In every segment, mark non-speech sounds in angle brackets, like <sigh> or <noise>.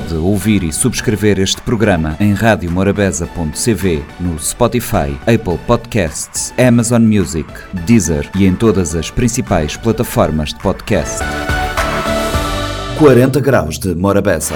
Pode ouvir e subscrever este programa em radiomorabeza.cv, no Spotify, Apple Podcasts, Amazon Music, Deezer e em todas as principais plataformas de podcast. 40 graus de Morabeza.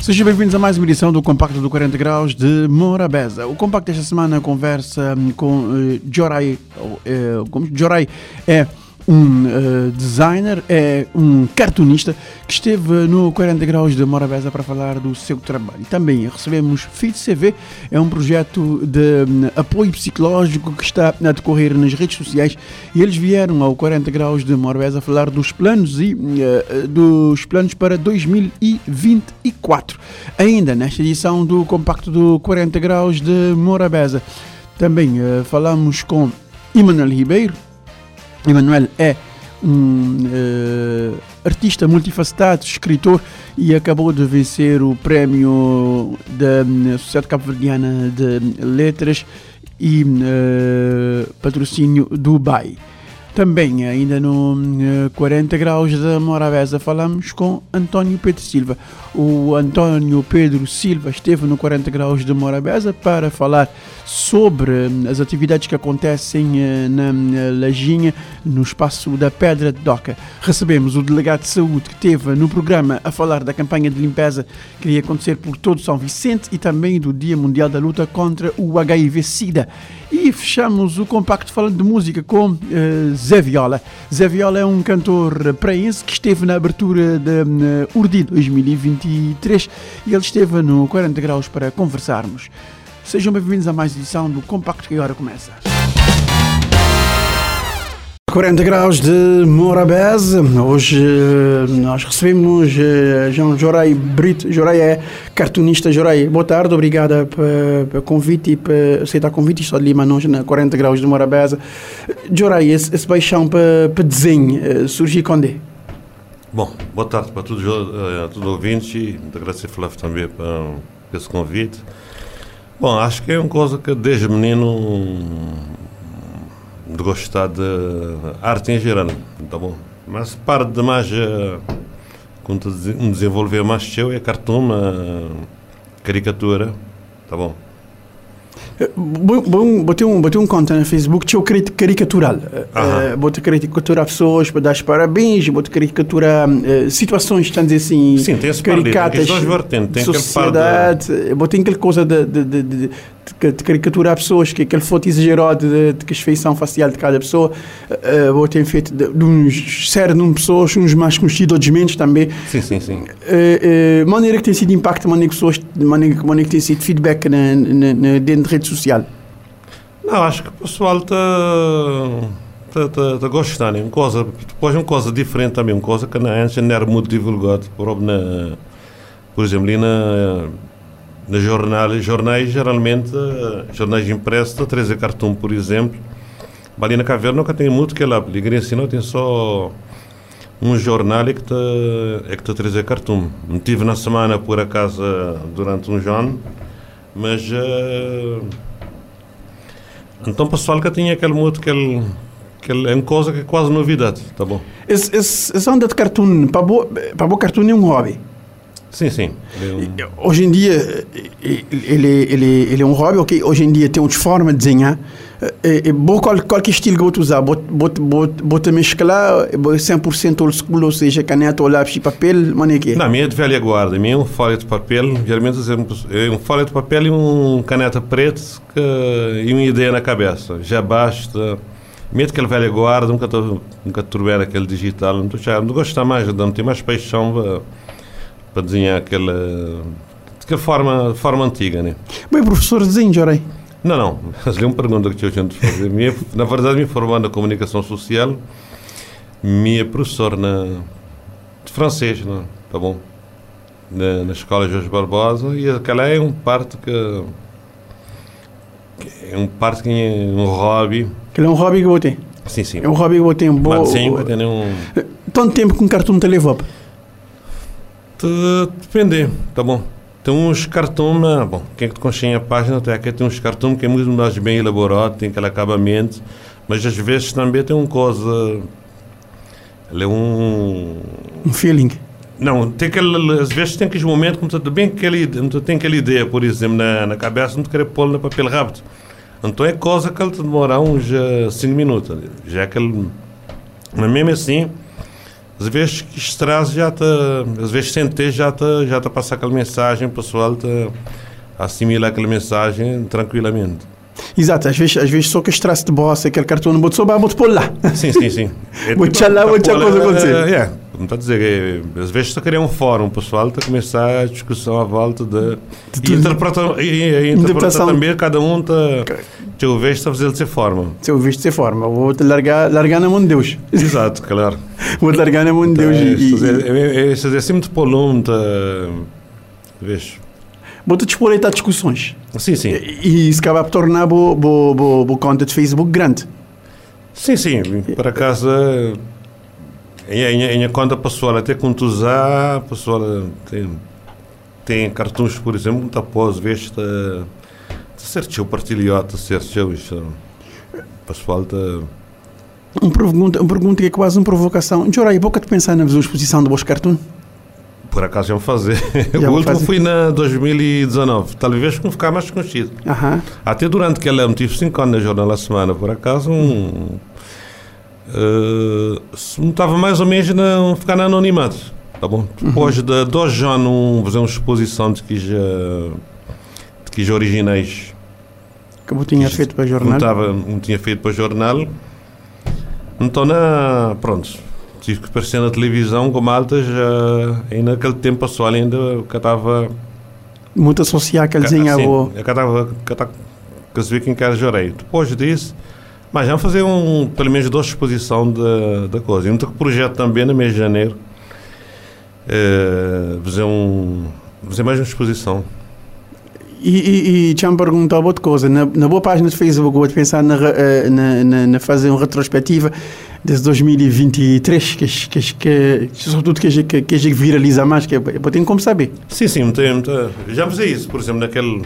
Sejam bem-vindos a mais uma edição do Compacto do 40 Graus de Morabeza. O Compacto desta semana conversa com uh, Jorai. Uh, como Jorai é um uh, designer, é um cartunista que esteve no 40 Graus de Morabeza para falar do seu trabalho. Também recebemos FIT CV, é um projeto de um, apoio psicológico que está a decorrer nas redes sociais e eles vieram ao 40 Graus de Morabeza falar dos planos e uh, dos planos para 2024. Ainda nesta edição do Compacto do 40 Graus de Morabeza. Também uh, falamos com Emanuel Ribeiro, Emanuel é um uh, artista multifacetado, escritor e acabou de vencer o prémio da Sociedade Cabo-Verdiana de Letras e uh, patrocínio Dubai. Também, ainda no uh, 40 graus da Morabeza, falamos com António Pedro Silva. O António Pedro Silva esteve no 40 graus de Morabeza para falar sobre as atividades que acontecem na, na Lajinha, no espaço da Pedra de Doca. Recebemos o delegado de saúde que esteve no programa a falar da campanha de limpeza que iria acontecer por todo São Vicente e também do Dia Mundial da Luta contra o HIV-Sida. E fechamos o compacto falando de música com uh, Zé Viola. Zé Viola é um cantor praense que esteve na abertura da uh, Urdi 2023 e ele esteve no 40 graus para conversarmos. Sejam bem-vindos a mais edição do Compacto que agora começa. 40 graus de Morabeza. Hoje nós recebemos João Jorai Brito. Jorai é cartunista. Jorai, boa tarde, obrigada pelo convite e por aceitar o convite. Estou ali, mas na 40 graus de Morabeza. Jorai, esse, esse paixão para desenho surgiu quando é? Bom, boa tarde para todos todos ouvintes. Muito agradecer, Flávio, também por esse convite. Bom, acho que é uma coisa que desde menino de gostar de arte em geral, tá bom? Mas para de mais quando me desenvolver mais seu é cartoon, caricatura, tá bom? Bom, bom, botei um, botei um conta no Facebook, tinha caricatural. Uh, botei caricatura pessoas para dar os parabéns, botei caricatura uh, situações, estão dizer assim, Sim, tem caricatas, tem sociedade, de... botei aquela coisa de, de, de, de, de caricaturar pessoas, que aquele foto exagerado de, de, de feição facial de cada pessoa, uh, botei feito de, de uns número de pessoas, uns mais conhecidos, outros menos também. Sim, sim, sim. Uh, uh, maneira que tem sido impacto, maneira que, pessoas, maneira, maneira que tem sido feedback na, na, na, dentro da rede social. Não, acho que o pessoal está tá, tá, tá gostando. Uma coisa, depois uma coisa diferente também, uma coisa que na antes não era muito divulgado. Por, na, por exemplo, ali na, na jornal, jornais, geralmente, jornais impressos, a trazer cartão, por exemplo. Ali na caverna nunca tem muito que lá. Liguei assim, não tem só um jornal que está é que tá trazer cartão. Não tive na semana, por acaso, durante um ano, mas. Uh, então, pessoal que tinha aquele modo, aquele, aquele, é uma coisa que é quase novidade, tá bom? Essa onda de cartoon, para o para bo cartoon é um hobby. Sim, sim. Um... Hoje em dia, ele, ele, ele é um hobby, ok? Hoje em dia tem outra forma de desenhar. É, é bom qual, qualquer estilo que você usar. Bota, bota, bota, bota mesclar 100% old school, ou seja, caneta ou lápis de papel, mano, é que Na minha é de velha guarda. minha é um folha de papel, geralmente é um folha de papel e um caneta preta que, e uma ideia na cabeça. Já basta. Mesmo aquele velha guarda, nunca, tô, nunca aquele digital. Não, já, não gosto mais, não tenho mais paixão para, para desenhar aquela, aquela forma, forma antiga, né? Bem, professor, desenho, Jorei. Não, não. <laughs> É uma pergunta que eu de fazer. Minha, na verdade, me formando na comunicação social, minha professora na, de francês, não, tá bom? Na, na escola Jorge Barbosa, e aquela é um parte que, que é um parte que é um hobby. Aquele é um hobby que eu tenho. Sim, sim. É um hobby que eu tenho. Bo... Sim, eu tenho um... Tanto tempo que um cartão te levou? Depende, tá bom. Tem uns cartões, bom, quem é que conhece a página até aqui tem uns cartões que é muito mais bem elaborado, tem aquele acabamento, mas às vezes também tem uma coisa Ele é um. Um feeling. Não, tem aquele, às vezes tem aqueles momentos como tu bem aquele, tu tem aquela ideia, por exemplo, na, na cabeça, não querer pôr no papel rápido. Então é coisa que ele demora uns 5 minutos. Já que ele. Mas mesmo assim, às vezes estresse já te. Às vezes ter já te, já te passa aquela mensagem, o pessoal te assimila aquela mensagem tranquilamente. Exato, às vezes, às vezes só que estresse de bossa, aquele cartão não boto só, vou-te pôr lá. Sim, sim, sim. É, <laughs> Vou te lá, vou te coisa acontecer. É, é, como está a dizer, é, às vezes está a criar um fórum, pessoal está a começar a discussão à volta de. De e interpreta, e, e, e interpreta Interpretação. também, cada um está. Eu vejo está a fazer de ser forma. Se eu visto dessa forma, vou-te largar, largar na mão de Deus. Exato, claro. <laughs> Vou-te largar na mão de Deus É, e, isto e, é, é, é, é assim muito polum, tá, vês? Vou-te disponibilitar discussões. Sim, sim. E isso acaba por tornar bo, bo, bo, bo conta de Facebook grande. Sim, sim. Por acaso, em, em, em a conta pessoal, até quando usar, a pessoa tem, tem cartões, por exemplo, muito após, vês, está certo, partilhota, certo, isto. O pessoal está. Uma pergunta, uma pergunta que é quase uma provocação. Jorai, boca de pensar na exposição do Bosco Cartoon? Por acaso me fazer. <laughs> O último fazer. foi na 2019. Talvez como ficar mais conhecido. Até durante que ano, tive 5 anos na Jornal da Semana, por acaso, um, eh, se não estava mais ou menos na ficar no anonimato. Tá bom? Depois de dois anos, fazer uma exposição de que já, de que já originais Que eu tinha feito para o não, jornal. estava, não tinha feito para o jornal. Então, na, pronto, tive que aparecer na televisão com malta já, e naquele tempo pessoal ainda que estava Muito associar aquele desenho Sim, ao... eu estava que se vê quem quer jorei. Depois disso, mas já fazer um, pelo menos duas exposições da, da coisa. E um projeto também no mês de janeiro. É, fazer um fazer mais uma exposição. E, e, e tinha me perguntado outra coisa. Na, na boa página do Facebook, vou pensar na, eh, na, na, na fazer uma retrospectiva desde 2023, que, que, que, sobretudo que, a gente- que, que viraliza mais, que eu eu tenho como saber. Sim, sim, já fiz isso, por exemplo, naquele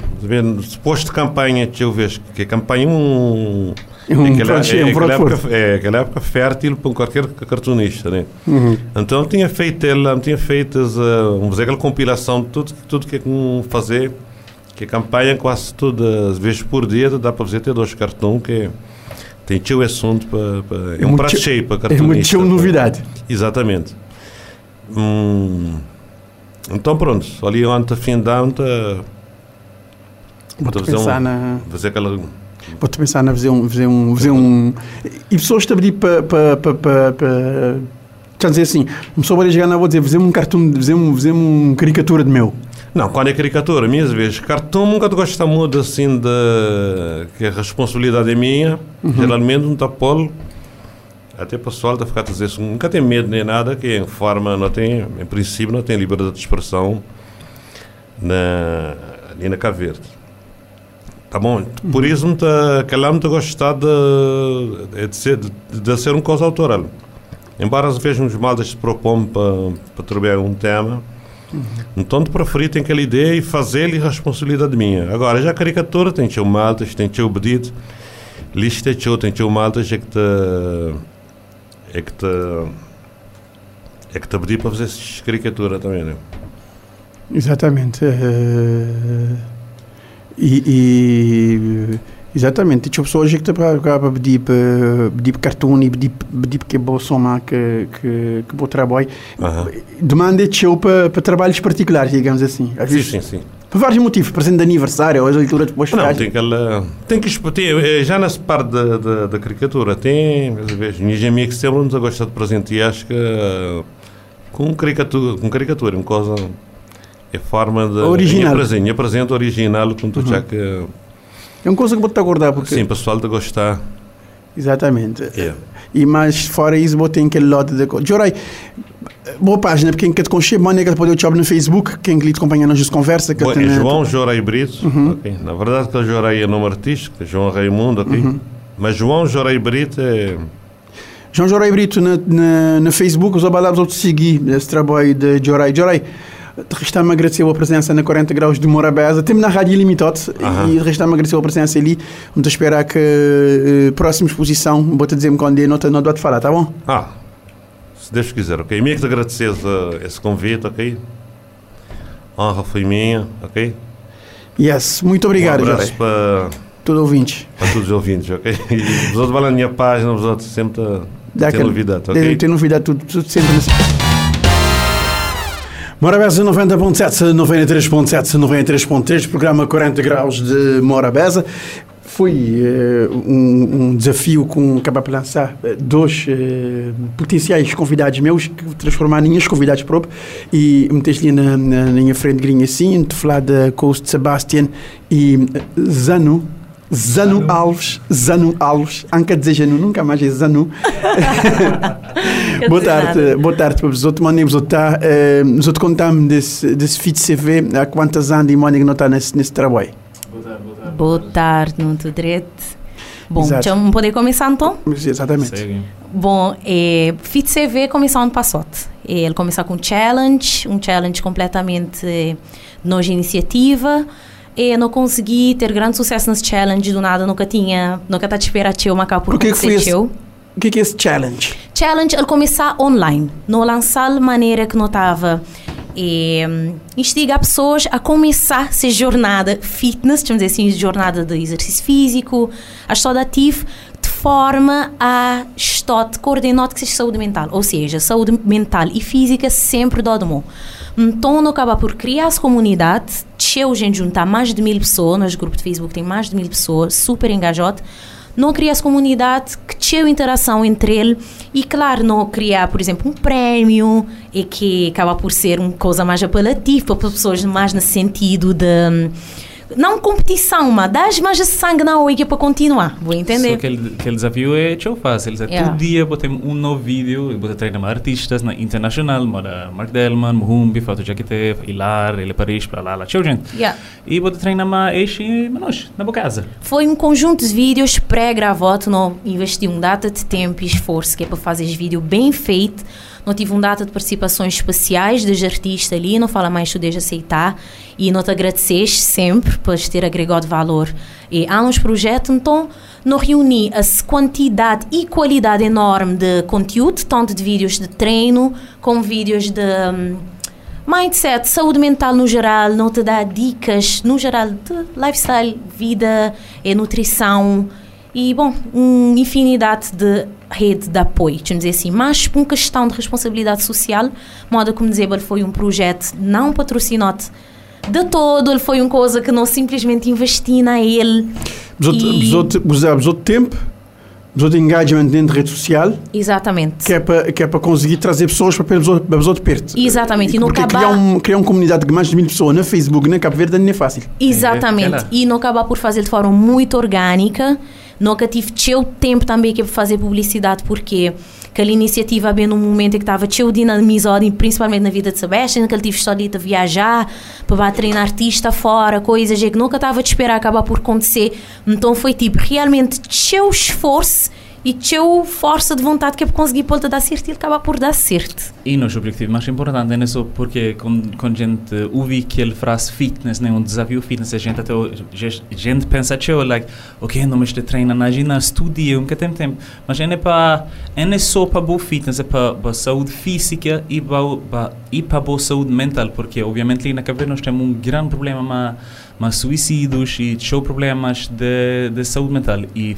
suposto campanha que eu vejo, que é campanha um, É um aquela, é um é, aquela pronto época, é aquela época fértil para qualquer cartunista, né? Uhum. Então eu tinha feito ela, tinha feito uh, vamos dizer, aquela compilação de tudo, tudo que é com fazer, que a campanha quase todas as vezes por dia dá para fazer até dois cartões que tem tio assunto para, é um prato cheio para É cartunista. muito show novidade. Exatamente. Hum, então pronto, ali ontem a fim de ano Vou-te fazer, pensar um, na... fazer aquela Vou-te pensar na fazer um, fazer um, fazer um... E pessoas pedir para... para, para, para, dizer assim, uma pessoa vai chegar na vou dizer, fazer um cartoon, fazer um, fazer um caricatura de meu. Não, quando é caricatura, minhas vezes, cartão nunca te gosta muito assim de que a responsabilidade é minha, geralmente não está polo. Até o pessoal está ficar a dizer nunca tem medo nem nada, que em forma não tem, em princípio não tem liberdade de expressão na, ali na Cabo Verde. Tá bom? Por isso não tá, que lá não está gostar de, é de, ser, de, de ser um coisa autoral. Embora às vezes uns maldas se propõem para, para trabalhar um tema, então, de preferir, tem aquela ideia e fazer-lhe responsabilidade minha. Agora, já a caricatura tem teu maltas, tem teu pedido, lista é teu, tem teu maltas, é que te. é que te. é que te pedi para fazer essa caricatura também, né? Exatamente. eh, e, e- exatamente. Tinha pessoas que para pedir para pedir cartoon e pedir pedir que vou somar que que que vou trabalho. Demanda de show para, para trabalhos particulares, digamos assim. Sim, sim, sim. Por vários motivos, presente de aniversário, ou as leituras depois Não, tem aquela. Tem que exp- tem, eh, Já nessa parte da, da, da caricatura, tem. Às vezes, minhas amigas sempre nos a gostar de presentear, acho que. eh, com caricatura, com caricatura, uma coisa. É forma de. Original. Minha presente, presente original, como tu já que. É uma coisa que vou te acordar, porque. Sim, pessoal te gostar. Exatamente. É. E mais fora isso, vou ter aquele lote de coisas. Jorai, boa página, porque quem quer te conhecer, manda que pode o job no Facebook, quem lhe acompanha nas conversas. Que Bom, é João Jorei Brito. ok. Na verdade, que Jorei é nome artístico, é João Raimundo, ok? Mas João Jorei Brito é. João Jorai Brito na, na, na Facebook, os abalabos vão te seguir esse trabalho de Jorai. Jorai, te resta-me agradecer a presença na 40 graus de Morabeza. Temos na Rádio Limited Aham. e resta-me agradecer a presença ali. Vamos esperar que eh, próxima exposição, vou-te dizer-me quando é, não não te falar, tá bom? Ah, Se Deus quiser, ok? Meio que te agradecer uh, esse convite, ok? A honra foi minha, ok? Yes, muito obrigado, um abraço para, Tudo ouvintes. para todos os ouvintes, ok? E vos outros vão na minha página, vos outros sempre Dá tem aquele- novidade, ok? tem novidade, tudo, tudo sempre. Morabeza 90.7, 93.7, 93.3, programa 40 graus de Morabeza. Foi eh, um, um desafio com acabar por lançar eh, dois eh, potenciais convidados meus, que transformar em convidados próprios, e meter-lhe na, na, na minha frente grinha assim, te falar da Coast Sebastian e eh, Zanu. Zanu Alves, Zanu Alves, Anca dizer Janu, nunca mais é Zanu. <laughs> <laughs> Boa tarde, nada. boa tarde para os outros. Mandem os outros. Tá, eh, os outros contamos desse, desse feed CV há quantos anos e Mónica não está nesse, nesse trabalho. Boa tarde, não te direito. Bom, Exato. já poder começar então? Exatamente. Segue. Bom, é, Fit CV começou ano passado. Ele começou com um challenge, um challenge completamente eh, nossa iniciativa. E não consegui ter grande sucesso nesse challenge do nada, nunca tinha, nunca tá te esperando teu, mas acaba por que é que foi. O que é, que é esse challenge? challenge ele começar online, não lançar de maneira que não estava eh, instigar pessoas a começar essa jornada fitness, vamos dizer assim, jornada de exercício físico, a estar ativo de forma a estar coordenado com a saúde mental, ou seja, saúde mental e física sempre dá de mão. Então, não acaba por criar essa comunidade, cheio gente juntar mais de mil pessoas, nosso grupo de Facebook tem mais de mil pessoas, super engajado, não criar essa comunidade que tinha interação entre ele e claro não criar por exemplo um prémio e que acaba por ser uma coisa mais apelativa para pessoas mais no sentido de não competição mas das mais sangue na oiga para continuar vou Só entender aquele, aquele desafio é tão fácil. É Yeah. Todo dia botem um novo vídeo, e botem treinar artistas na internacional, mora Mark Delman, Muhumbi, Fato Jaquete, Ilar, Ele Paris, para lá, lá, tchau gente. Yeah. E botem treinar mais este, mas na boa casa. Foi um conjunto de vídeos pré-gravados, não investi um data de tempo e esforço que é para fazer vídeo bem feito. Não tive um data de participações especiais dos artistas ali, não fala mais de aceitar. E não te agradecer sempre por ter agregado valor. E há uns projetos, então não reuni a quantidade e qualidade enorme de conteúdo, tanto de vídeos de treino como vídeos de hum, Mindset, saúde mental no geral, não te dá dicas no geral de lifestyle, vida e nutrição e, bom, uma infinidade de rede de apoio, vamos dizer assim, mas por uma questão de responsabilidade social, modo como dizer, ele foi um projeto não patrocinado de todo, ele foi uma coisa que não simplesmente investi na ele. Os outros, E- os outros, os outros, os outros tempo, os outros engagement dentro de rede social, Exatamente. que é para, que é para conseguir trazer pessoas para os outros perto. Exatamente, e não Porque acabar- criar, um, criar uma comunidade de mais de mil pessoas na Facebook, na Cabo Verde, não é fácil. Exatamente. É, é lá. e não acabar por fazer de forma muito orgânica. Nunca tive teu tempo também que fazer publicidade, porque aquela iniciativa bem num momento em que estava teu dinamizado, e principalmente na vida de Sebastian, que ele tive história de viajar, para treinar artista fora, coisas que nunca estava a esperar acabar por acontecer. Então foi tipo, realmente teu esforço e teu força de vontade que é para conseguir pôr dar certo e ele acaba por dar certo. E nosso objetivo mais importante é só porque quando, quando a gente ouve aquele frase fitness, né, um desafio fitness, a gente até a gente pensa tchau, like, ok, não me estou treinando na ginástica, estudia, nunca tem tempo. Mas é para é só para boa fitness, é para para saúde física e para para- e para boa saúde mental, porque obviamente na Cabo nós temos um grande problema mas suicídios e show problemas de, de saúde mental e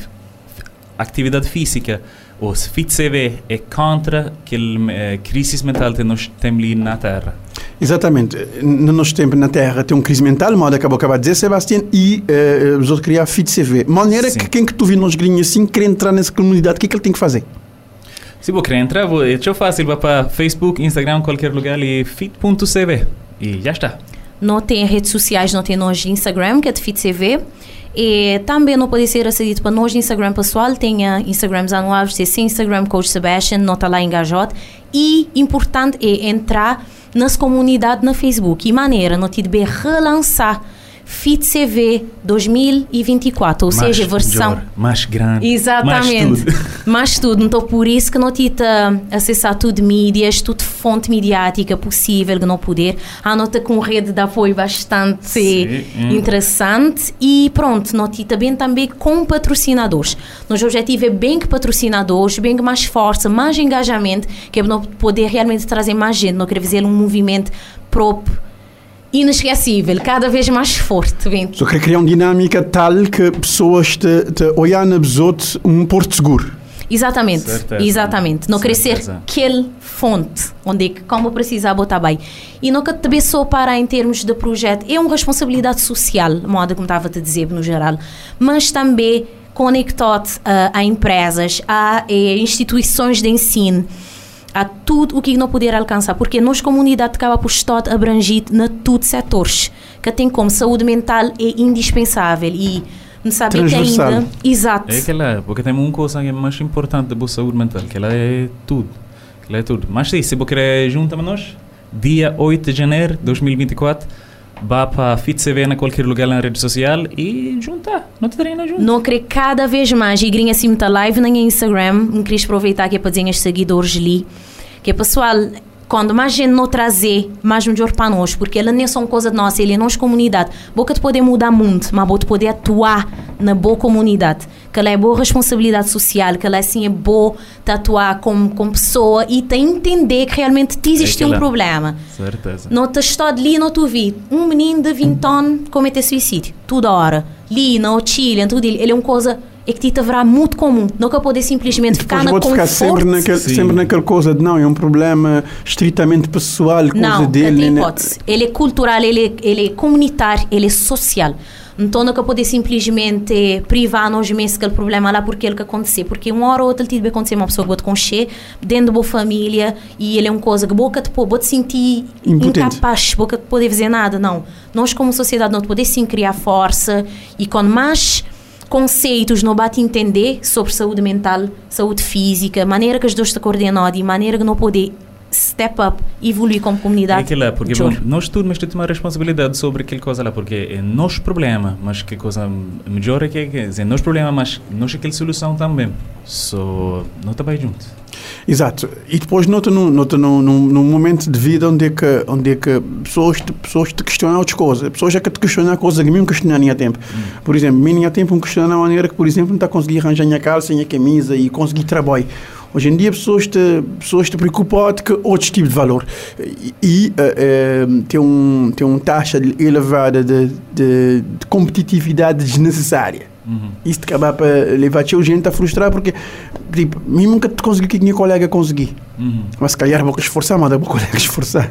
atividade física ou se fit CV é contra aquele eh, crise mental que nós temos ali na Terra. Exatamente. No nosso tempo na Terra tem uma crise mental, mal acabou acabar de dizer, Sebastião, e eh, os outros criar fit CV. De maneira Sim. que quem que tu viu nos grinhos assim, quer entrar nessa comunidade, o que é que ele tem que fazer? Se você quer entrar, vou- é tão fácil, vai para Facebook, Instagram, qualquer lugar e fit.cv e já está. não tem redes sociais, não tem nós Instagram, que é de FitCV. E também não pode ser acedido para nós Instagram pessoal, tem a Instagrams anuais, sim Instagram Coach Sebastian, não está lá engajado. E importante é entrar nas comunidades na Facebook. E maneira, não te relançar Fit CV 2024, ou seja, versão melhor, mais grande. Exatamente. Mais tudo. <laughs> Mais tudo. Então, por isso que não tita acessar tudo mídias, tudo fonte midiática possível, que não poder. A nota com rede de apoio bastante Sim. interessante. E pronto, não tita bem também com patrocinadores. Nosso objetivo é bem que patrocinadores, bem que mais força, mais engajamento, que é para não poder realmente trazer mais gente, não querer fazer um movimento próprio inesquecível, cada vez mais forte. Bem, Só queria criar uma dinâmica tal que pessoas te, te olhar na besote um porto seguro. Exatamente, Certeza. exatamente. Não querer ser Certeza. aquele fonte onde é que como precisar botar bem. E nunca também só para em termos de projeto, é uma responsabilidade social, moda como estava a te dizer no geral, mas também conectado ah, a empresas, a eh, instituições de ensino, a tudo o que não puder alcançar, porque nós comunidade acaba por estar abrangido na todos os setores, que tem como saúde mental é indispensável e não sabe que ainda, exato. É aquela, porque tem uma coisa que é mais importante da boa saúde mental, que ela é tudo. Que ela é tudo. Mas sim, se você querer juntar nós, dia 8 de janeiro de 2024, vá para a FitCV na qualquer lugar na rede social e juntar. Não te treina junto. Não querer cada vez mais e grinha assim muita live na Instagram. Não queria aproveitar que é para dizer aos seguidores ali. Que é pessoal, quando mais gente não trazer, mais melhor para nós. Porque ela não é só uma coisa nossa, ele é nossa comunidade. Boca de poder mudar o mundo, mas boca de poder atuar na boa comunidade. Que ela é boa responsabilidade social, que ela assim é boa de atuar como, como pessoa e tem entender que realmente te existe É um problema. Certeza. Não te estou ali, não te vi. Um menino de 20 anos cometer suicídio. Toda hora. Ali, no Chile, tudo ele. Ele é uma coisa é que te haverá muito comum. Nunca poder simplesmente ficar na pode ficar conforto. sempre, naquele, Sim. sempre naquela coisa de não, é um problema estritamente pessoal, coisa Não, não dele. tem né? hipótese. Ele é cultural, ele é, ele é comunitário, ele é social. Então nunca poder simplesmente privar nós mesmos aquele problema lá porque ele que acontecer. Porque uma hora ou outra ele vai acontecer uma pessoa que pode concher dentro da boa família e ele é uma coisa que boca te pode te sentir Impotente. incapaz, boca te poder fazer nada. Não. Nós como sociedade não podemos sim criar força e quando mais conceitos não bate entender sobre saúde mental, saúde física, maneira que as duas se coordenam e maneira que não poder step up, evoluir como É comunidade. aquilo lá, porque bom, nós tudo mas temos uma responsabilidade sobre aquele coisa lá, porque é nosso problema, mas que coisa melhor é que é, dizer, nosso problema, mas nós aquela solução também. So, não está bem junto. Exato. E depois nota num, nota num, num, num momento de vida onde é que, onde é que pessoas, te, pessoas te questionam outras coisas. Pessoas já que te questionam coisas que mesmo questionar nem há tempo. Por exemplo, mim há tempo um questionar a maneira que, por exemplo, não está a conseguir arranjar a minha calça, a camisa e conseguir trabalho. Hoje em dia pessoas te, pessoas te preocupam com outros tipos de valor. E, e eh, tem, um, tem uma taxa elevada de, de, de competitividade desnecessária. Uhum. Isso te acaba para levar a gente a frustrar porque, tipo, mim nunca te consegui o que a minha colega consegui. Uhum. Mas se calhar vou esforçar, mas vou colega esforçar.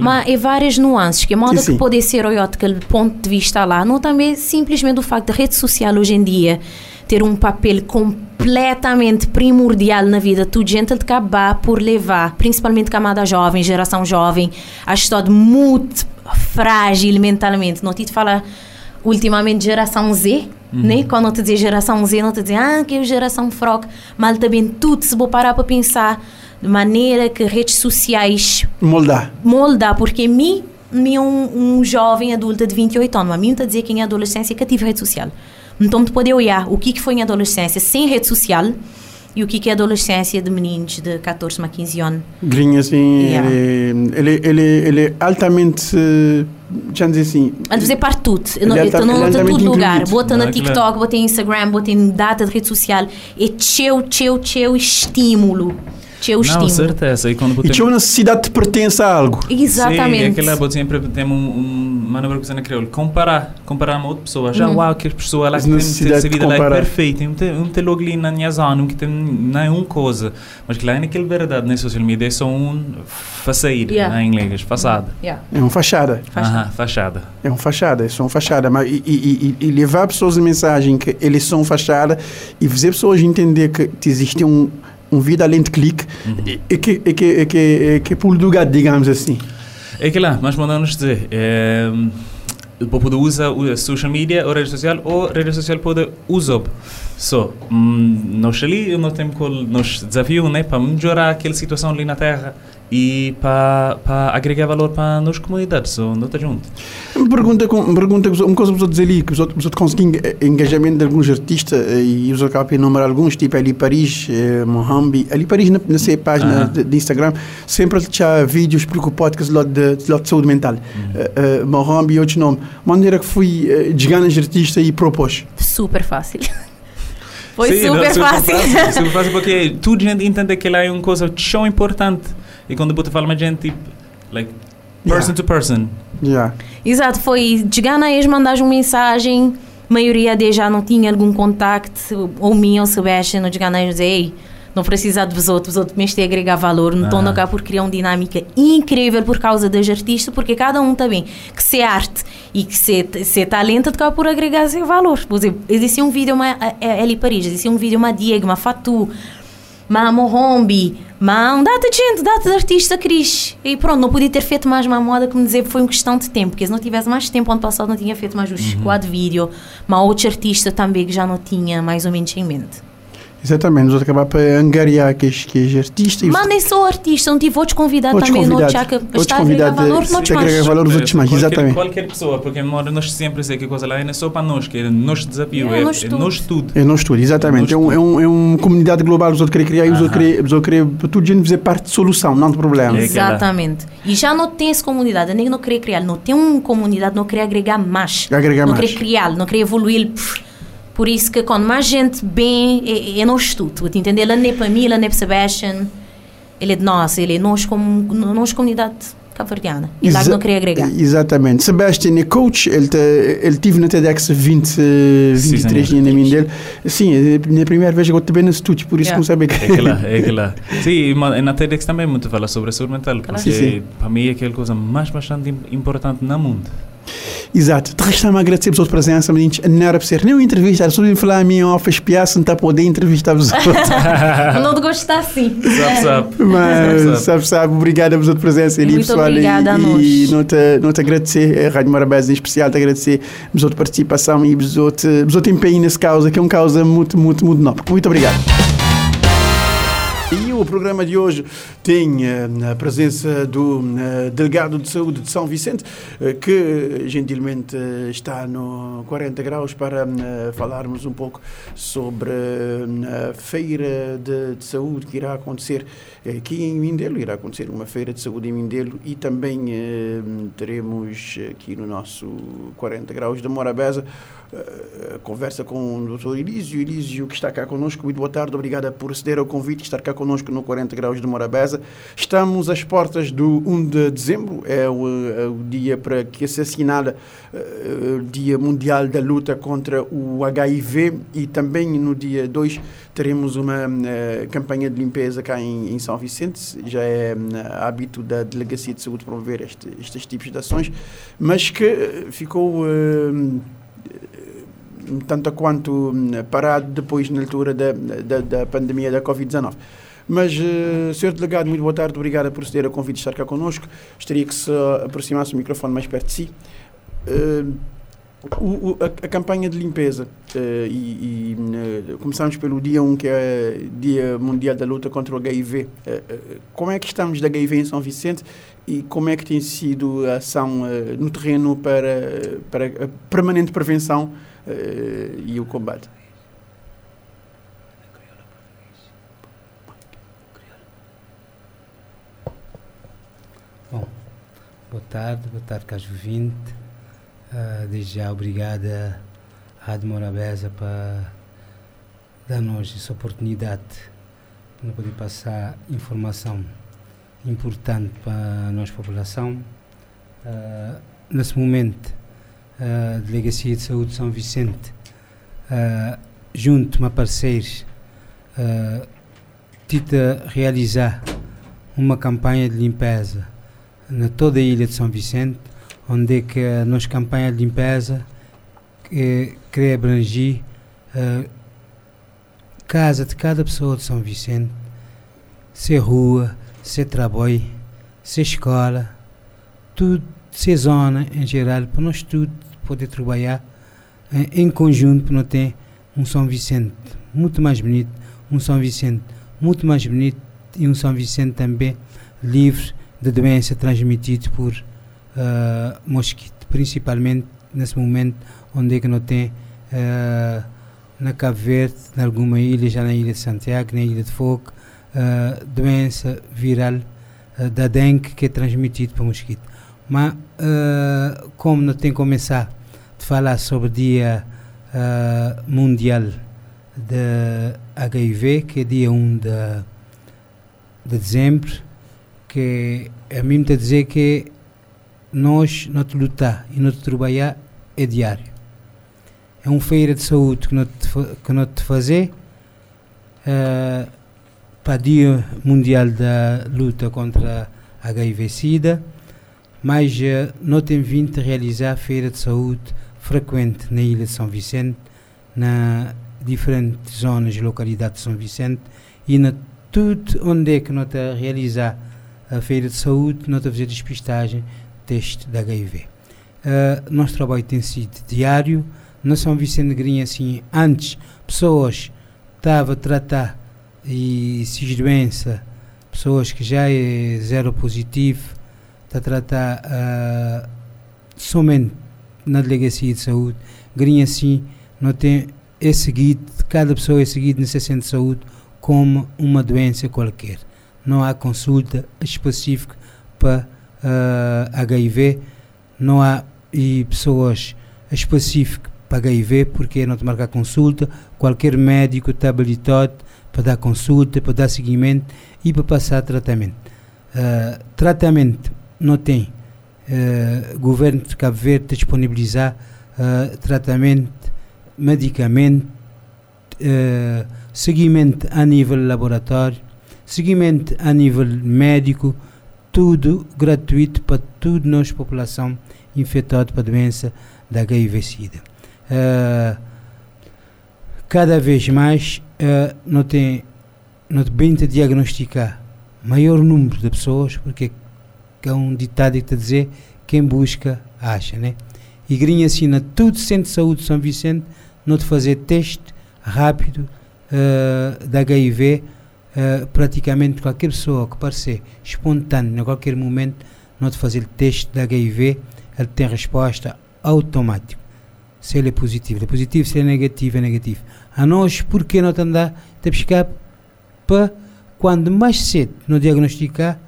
Mas é várias nuances, que a moda Sim, sim. que pode ser olhado daquele ponto de vista lá, não também simplesmente o facto da rede social hoje em dia ter um papel completamente primordial na vida de toda gente, ele acabar por levar, principalmente camada jovem, geração jovem, a estar muito frágil mentalmente. Não te fala ultimamente geração Z, né? Quando eu te dizer geração Z, não te dizer, ah, que é geração frog, mas também tudo, se vou parar para pensar de maneira que redes sociais Moldar. moldar, porque mim, mim é um, um jovem adulto de 28 anos, a mim está a dizer que em adolescência que tive rede social. Então, tu poder olhar o que, que foi em adolescência sem rede social e o que, que é adolescência de meninos de 14 a 15 anos. Grinho assim, Yeah. ele, ele, ele, ele é altamente, eh, já dizer assim, A fazer parte de tudo. Ele ele não está altamente todo lugar. incluído. Bota na é- TikTok, bota em Instagram, bota em data de rede social. É teu, teu, teu estímulo. Teu Não, estímulo. certeza. E quando e tinha uma necessidade de pertença a algo. Sim, é Exatamente. aquela boa sempre tem um, um manobra que na crioulo. Comparar, comparar uma outra pessoa. Já, Uhum. uau, que pessoa lá que tem essa vida lá é perfeita. Um tem, um tem logo ali na minha zona, um que tem nenhuma coisa. Mas que lá é naquela verdade, na social media, é só um faceira, Yeah. né, em inglês, façada. Yeah. É uma fachada. Fachada. Aham, fachada. É uma fachada, é só uma fachada. Mas, e, e, e, e levar pessoas a mensagem que eles são fachada e fazer pessoas entender que existe um, um vida além de clique e, e que, e que, e que, e que pulo do gato, digamos assim. É que lá, mas mandamos dizer, é, o povo o social media ou rede social ou rede social pode usar. So, nós ali, nós temos nos desafio, né, para melhorar aquela situação ali na Terra e para, para agregar valor para nossa comunidade. So, não está junto. Uma pergunta, uma pergunta uma coisa que eu dizer ali, que os outros conseguem engajamento de alguns artistas e os acabam a enumerar alguns, tipo ali Paris, eh, Mohambi, ali Paris na, na sua página Aham. de, de Instagram, sempre tinha vídeos preocupados com o lado de, de, lado de saúde mental. Eh, eh, Mohambi e outros nomes. Maneira que fui uh, os artistas e propôs. Super fácil. <laughs> Foi Sim, não, super fácil. <laughs> Super fácil porque tudo gente entende que lá é uma coisa tão importante. E quando você fala com a gente, tipo, like, person Yeah. to person. Yeah. Exato, foi de Gana eles mandaram uma mensagem, a maioria deles já não tinha algum contacto, ou minha ou Sebastião, de Gana eles ei, não precisa de vos outros, os outros têm a agregar valor, não estão Ah. cá por criar uma dinâmica incrível por causa dos artistas, porque cada um também, que se é arte e que se, se é talento, cá por agregar seu valor. Por exemplo, existe um vídeo, uma, é, é, Paris, existe um vídeo, uma Diego, uma Fatu, uma Mohombi, uma um data de gente, data de artista Cris. E pronto, não podia ter feito mais uma moda, como dizer, foi uma questão de tempo, porque se não tivesse mais tempo, ano passado não tinha feito mais os quatro vídeos, mas outro artista também que já não tinha mais ou menos em mente. Exatamente, nós acabamos por angariar que os, que os artistas e Mas nem sou artista, não tive outros convidados outros também, não convidados, já que outros está a agregar convidados valor, não de agregar valor aos outros mais, exatamente. Qualquer pessoa, porque nós, nós sempre dizemos que a coisa lá não é só para nós, que é nosso desafio, É, é, nós é tudo. nós tudo. É nós tudo, exatamente. É, um, é, um, é uma comunidade global, os outros querem criar e os outros querem, os tudo gente fazer parte de solução, não de problema. É Exatamente. E já não tem essa comunidade, nem não queria criar, não tem uma comunidade, não queria agregar mais. Agregar não mais. queria criar, não queria evoluir. pff. Por isso que quando mais gente bem, é, é nós tudo. tu Entender? Ele não é para mim, ele não é para Sebastian. Ele é de nós, ele é nós como nós comunidade cabo-verdiana. E lá que não queria agregar. Exatamente. Sebastian é coach, ele, te, ele tive na TEDx 20, eh, 23 senhor. na minha dele. Sim, é na primeira vez que eu também no estúdio, por isso Yeah. não sabia que. É aquela, é aquela. Sim, mas na TEDx também muito fala sobre a saúde mental, Claro. porque Sim, sim. para mim é aquela coisa mais bastante im- importante no mundo. Exato. De resto, a agradecer a sua presença, meninos. Não era para ser nem uma entrevista, era só de falar a mim off, espiar, se não está a poder entrevistar os <laughs> outros. não te gostar assim. Sabe, sabe. Mas, Sabe, sabe, obrigado a sua presença ali, Muito pessoal. obrigada a e, nós. e não te, não te agradecer, a Rádio Morabeza em especial, te agradecer a sua participação e a sua empenho nessa causa, que é uma causa muito, muito, muito nobre. Muito obrigado. E o programa de hoje tem eh, a presença do eh, delegado de saúde de São Vicente, eh, que gentilmente está no 40 graus para falarmos um pouco sobre a feira de, de saúde que irá acontecer aqui em Mindelo. Irá acontecer uma feira de saúde em Mindelo e também teremos aqui no nosso 40 graus de Morabeza conversa com o Dr. Elísio. Elísio, que está cá connosco, muito boa tarde, obrigada por aceder ao convite estar cá no 40 Graus de Morabeza. Estamos às portas do 1 de dezembro, é o, é o dia para que se assinala eh, o Dia Mundial da Luta contra o HIV e também no dia 2 teremos uma eh, campanha de limpeza cá em, em São Vicente. Já é eh, hábito da Delegacia de Saúde promover este, estes tipos de ações, mas que ficou. tanto quanto hum, parado depois na altura da, da, da pandemia da Covid-19. Mas, uh, Sr. Delegado, muito boa tarde, obrigado por ceder ao convite de estar cá connosco. Gostaria que se aproximasse o microfone mais perto de si. Uh, o, o, a, a, campanha de limpeza, uh, e, e uh, começamos pelo dia 1, que é Dia Mundial da Luta contra o HIV. como é que estamos de HIV em São Vicente e como é que tem sido a ação no terreno para, para a permanente prevenção Uh, e o combate. Bom, boa tarde, boa tarde, caros ouvintes. Uh, desde já, obrigada à Rádio Morabeza para dar-nos essa oportunidade para poder passar informação importante para a nossa população. Uh, nesse momento, a Delegacia de Saúde de São Vicente, uh, junto a parceiros, uh, tenta realizar uma campanha de limpeza na toda a ilha de São Vicente, onde é que a nossa campanha de limpeza que, quer abranger uh, casa de cada pessoa de São Vicente, se rua, se trabalho, se escola, tudo, se zona em geral, para nós tudo poder trabalhar em, em conjunto para não ter um São Vicente muito mais bonito, um São Vicente muito mais bonito e um São Vicente também livre de doença transmitida por uh, mosquito, principalmente nesse momento onde é que não tem uh, na Cabo Verde, em alguma ilha, já na ilha de Santiago, na ilha de Fogo, uh, doença viral da dengue que é transmitida por mosquito. Mas como não tem começar a falar sobre o dia mundial de HIV, que é dia 1 de, de dezembro, que a mim me dizer que nós não lutar e não trabalhar é diário. É uma feira de saúde que nós que nós te fazer uh, para o Dia Mundial da Luta contra a HIV-Sida, mas uh, nós temos vindo a realizar feira de saúde frequente na Ilha de São Vicente, na diferentes zonas e localidades de São Vicente e na tudo onde é que nós a realizar a feira de saúde, nós a fazer despistagem, teste de HIV. Uh, nosso trabalho tem sido diário, na São Vicente de Grinha, assim, antes, pessoas estavam a tratar e se doença, pessoas que já é zero positivo, está a tratar uh, somente na delegacia de saúde. Grinha, assim, não tem, é seguido, cada pessoa é seguida no centro de saúde como uma doença qualquer. Não há consulta específica para uh, ah, HIV, não há e pessoas específicas para HIV, porque não te marcar consulta, qualquer médico está habilitado para dar consulta, para dar seguimento e para passar tratamento. Uh, tratamento não tem. Uh, governo de Cabo Verde disponibilizar uh, tratamento, medicamento, seguimento a nível laboratório, seguimento a nível médico, tudo gratuito para toda nossa população infectada para a doença da HIV-Sida. Uh, cada vez mais uh, não tem não bem te diagnosticar maior número de pessoas porque é um ditado que está a dizer quem busca acha né e grinha assim na tudo centro de saúde de São Vicente não te fazer teste rápido uh, da HIV uh, praticamente qualquer pessoa que parecer espontâneo em qualquer momento não te fazer teste da HIV ele tem resposta automática se ele é positivo, é positivo, se ele é negativo, é negativo. A nós, por que não andar a buscar para quando mais cedo não diagnosticar,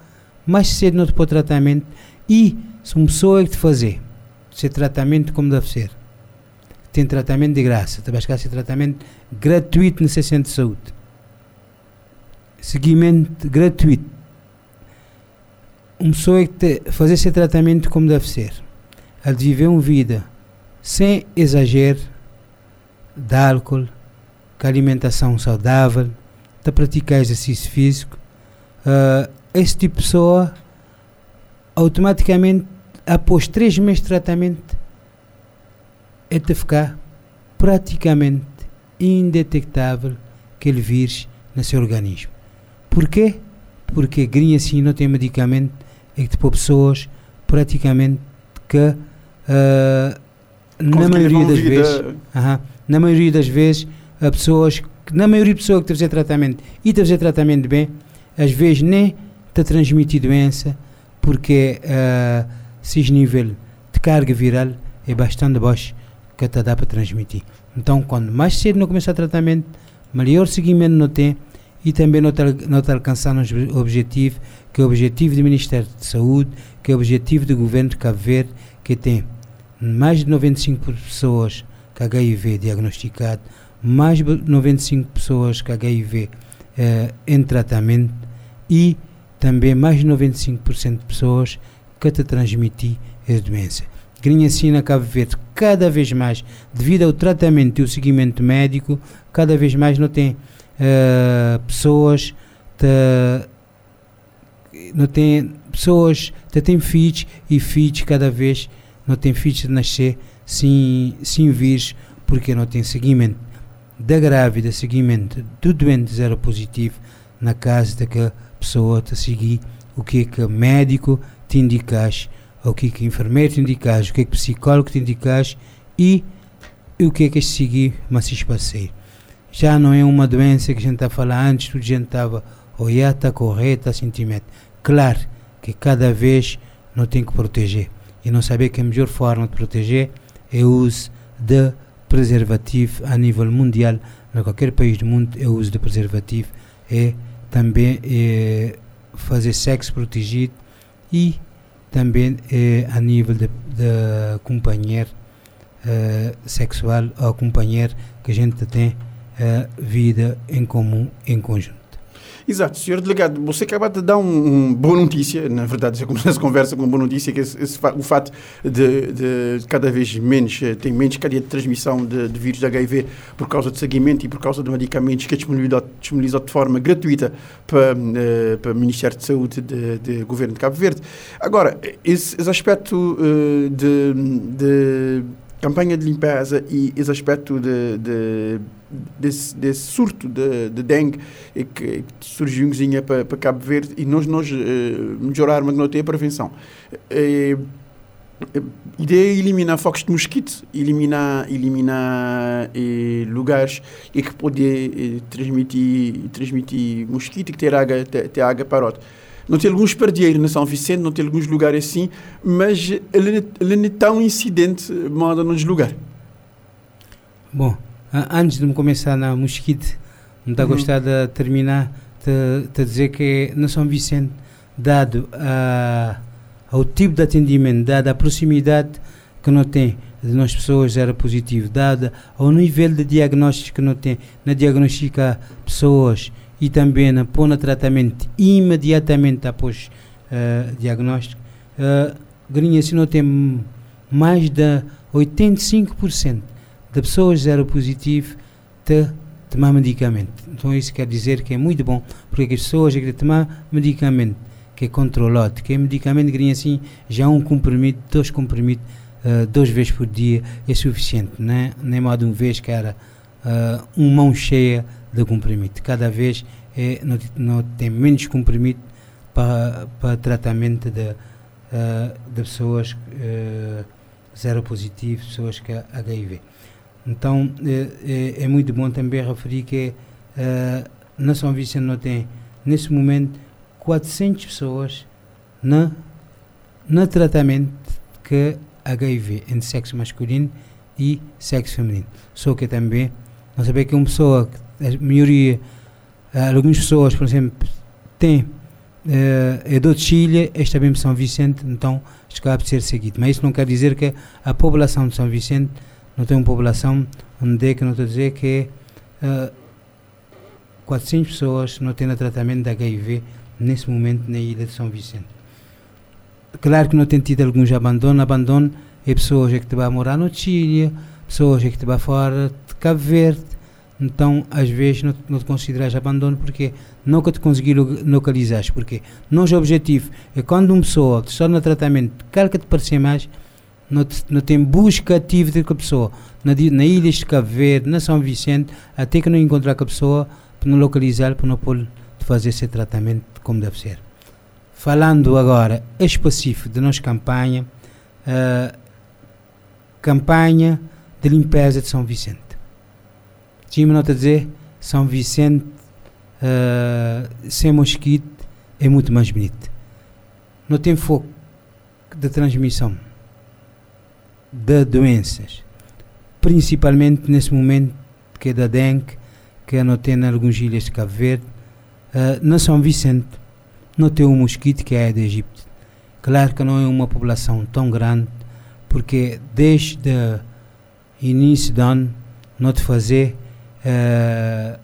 mais cedo não te pôr tratamento e se uma pessoa é que te fazer esse tratamento como deve ser, tem tratamento de graça, te buscar esse tratamento gratuito no centro de saúde, seguimento gratuito. Uma pessoa é que fazer esse tratamento como deve ser, a viver uma vida sem exagero de álcool, com alimentação saudável, de praticar exercício físico, uh, esse tipo de pessoa automaticamente, após três meses de tratamento, é de ficar praticamente indetectável aquele vírus no seu organismo. Porquê? Porque grinha assim não tem medicamento é que tipo pessoas praticamente que uh, na maioria das vezes, uh -huh, na maioria das vezes, a pessoas, na maioria das pessoas que te fazer tratamento e te fazer tratamento bem, às vezes nem te transmitir doença, porque uh, esse nível de carga viral é bastante baixo que te dá para transmitir. Então, quando mais cedo não começar o tratamento, melhor seguimento não tem e também não te, não te alcançar o objetivo, que é o objetivo do Ministério de Saúde, que é o objetivo do Governo de Cabo Verde, que tem mais de 95 pessoas com HIV diagnosticado, mais de 95 pessoas com HIV eh, em tratamento e também mais de 95% de pessoas que te transmitem a doença. Grinhacina Cabo Verde, cada vez mais, devido ao tratamento e o seguimento médico, cada vez mais não tem uh, pessoas não tem pessoas que têm filhos e filhos cada vez não tem filhos de nascer sem, sem vírus, porque não tem seguimento da grávida, seguimento do doente zero positivo na casa da que a pessoa te seguir o que é que médico te indicas, o que é que enfermeiro te indicas, o que é que psicólogo te indicas e o que é que seguir, mas se passeio. Já não é uma doença que a gente está falar antes, tudo a gente estava olhata, correta, sentimento. Claro que cada vez não tem que proteger. E não saber que a melhor forma de proteger é o uso de preservativo a nível mundial, em qualquer país do mundo, é o uso de preservativo, é também é, fazer sexo protegido e também é, a nível de, de companheiro uh, sexual ou companheiro que a gente tem uh, vida em comum, em conjunto. Exato, senhor delegado, você acaba de dar uma um boa notícia, na verdade, você começa a conversa com uma boa notícia, que esse, esse, o fato de, de, cada vez menos, eh, tem menos cadeia de transmissão de, de, vírus de HIV por causa de seguimento e por causa de medicamentos que é disponibilizado, disponibilizado de forma gratuita para, uh, para o Ministério de Saúde do Governo de Cabo Verde. Agora, esse, esse aspecto uh, de, de campanha de limpeza e esse aspecto de, de desse, desse surto de, de dengue que surgiu para, para Cabo Verde e nós, nós uh, melhorarmos não ter a prevenção. A ideia é eliminar focos de mosquito, eliminar, eliminar eh, lugares e que poder eh, transmitir, transmitir mosquito que ter água, ter, ter água parote. Não tem alguns perdieiros na São Vicente, não tem alguns lugares assim, mas ele, ele não é tão incidente moda nos lugares. Bom, antes de me começar na Mosquite, me está uhum. gostar de terminar, de, de, dizer que na São Vicente, dado a, ao tipo de atendimento, dada a proximidade que não tem de nós pessoas era positivo, dada ao nível de diagnóstico que não tem, na diagnosticar pessoas e também na pôr no tratamento imediatamente após uh, diagnóstico, uh, Grinha se não tem mais de 85% de pessoas zero positivo te tomar medicamento. Então isso quer dizer que é muito bom, porque as pessoas que tomar medicamento que é controlado, que é medicamento que assim já um comprimido, dois comprimidos, uh, duas vezes por dia é suficiente, né? nem mais de uma vez que era uh, uma mão cheia de comprimido. Cada vez é, não, não tem menos comprimido para, para tratamento de, uh, de pessoas uh, zero positivo, pessoas que HIV. Então é, é, é, muito bom também referir que uh, na São Vicente não tem, nesse momento, 400 pessoas na, na tratamento que HIV entre sexo masculino e sexo feminino. Só que também, não saber que uma pessoa, a maioria, algumas pessoas, por exemplo, têm uh, é do Chile, esta mesmo São Vicente, então acaba de ser seguido. Mas isso não quer dizer que a população de São Vicente não tem uma população onde é que a dizer que uh, 400 pessoas não têm tratamento de HIV nesse momento na ilha de São Vicente. Claro que não tem tido alguns abandono, abandono é pessoas que estão a morar no Chile, pessoas que estão fora de Cabo Verde, então às vezes não, não te consideras abandono porque nunca te conseguir localizar, porque nosso objetivo é quando uma pessoa está no tratamento, quer que te parecer mais, não, tem busca ativa de a pessoa. Na, na ilha de Cabo Verde, na São Vicente, até que não encontrar a pessoa, para não localizar, para não pôr, fazer esse tratamento como deve ser. Falando agora específico de nossa campanha, uh, campanha de limpeza de São Vicente. Tinha nota a dizer, São Vicente uh, sem mosquito é muito mais bonito. Não tem foco de transmissão de doenças, principalmente nesse momento que é da dengue, que é não tem em algumas ilhas de Cabo Verde, uh, na São Vicente, não tem um mosquito que é de Egito. Claro que não é uma população tão grande, porque desde o início do ano, não te fazer, uh,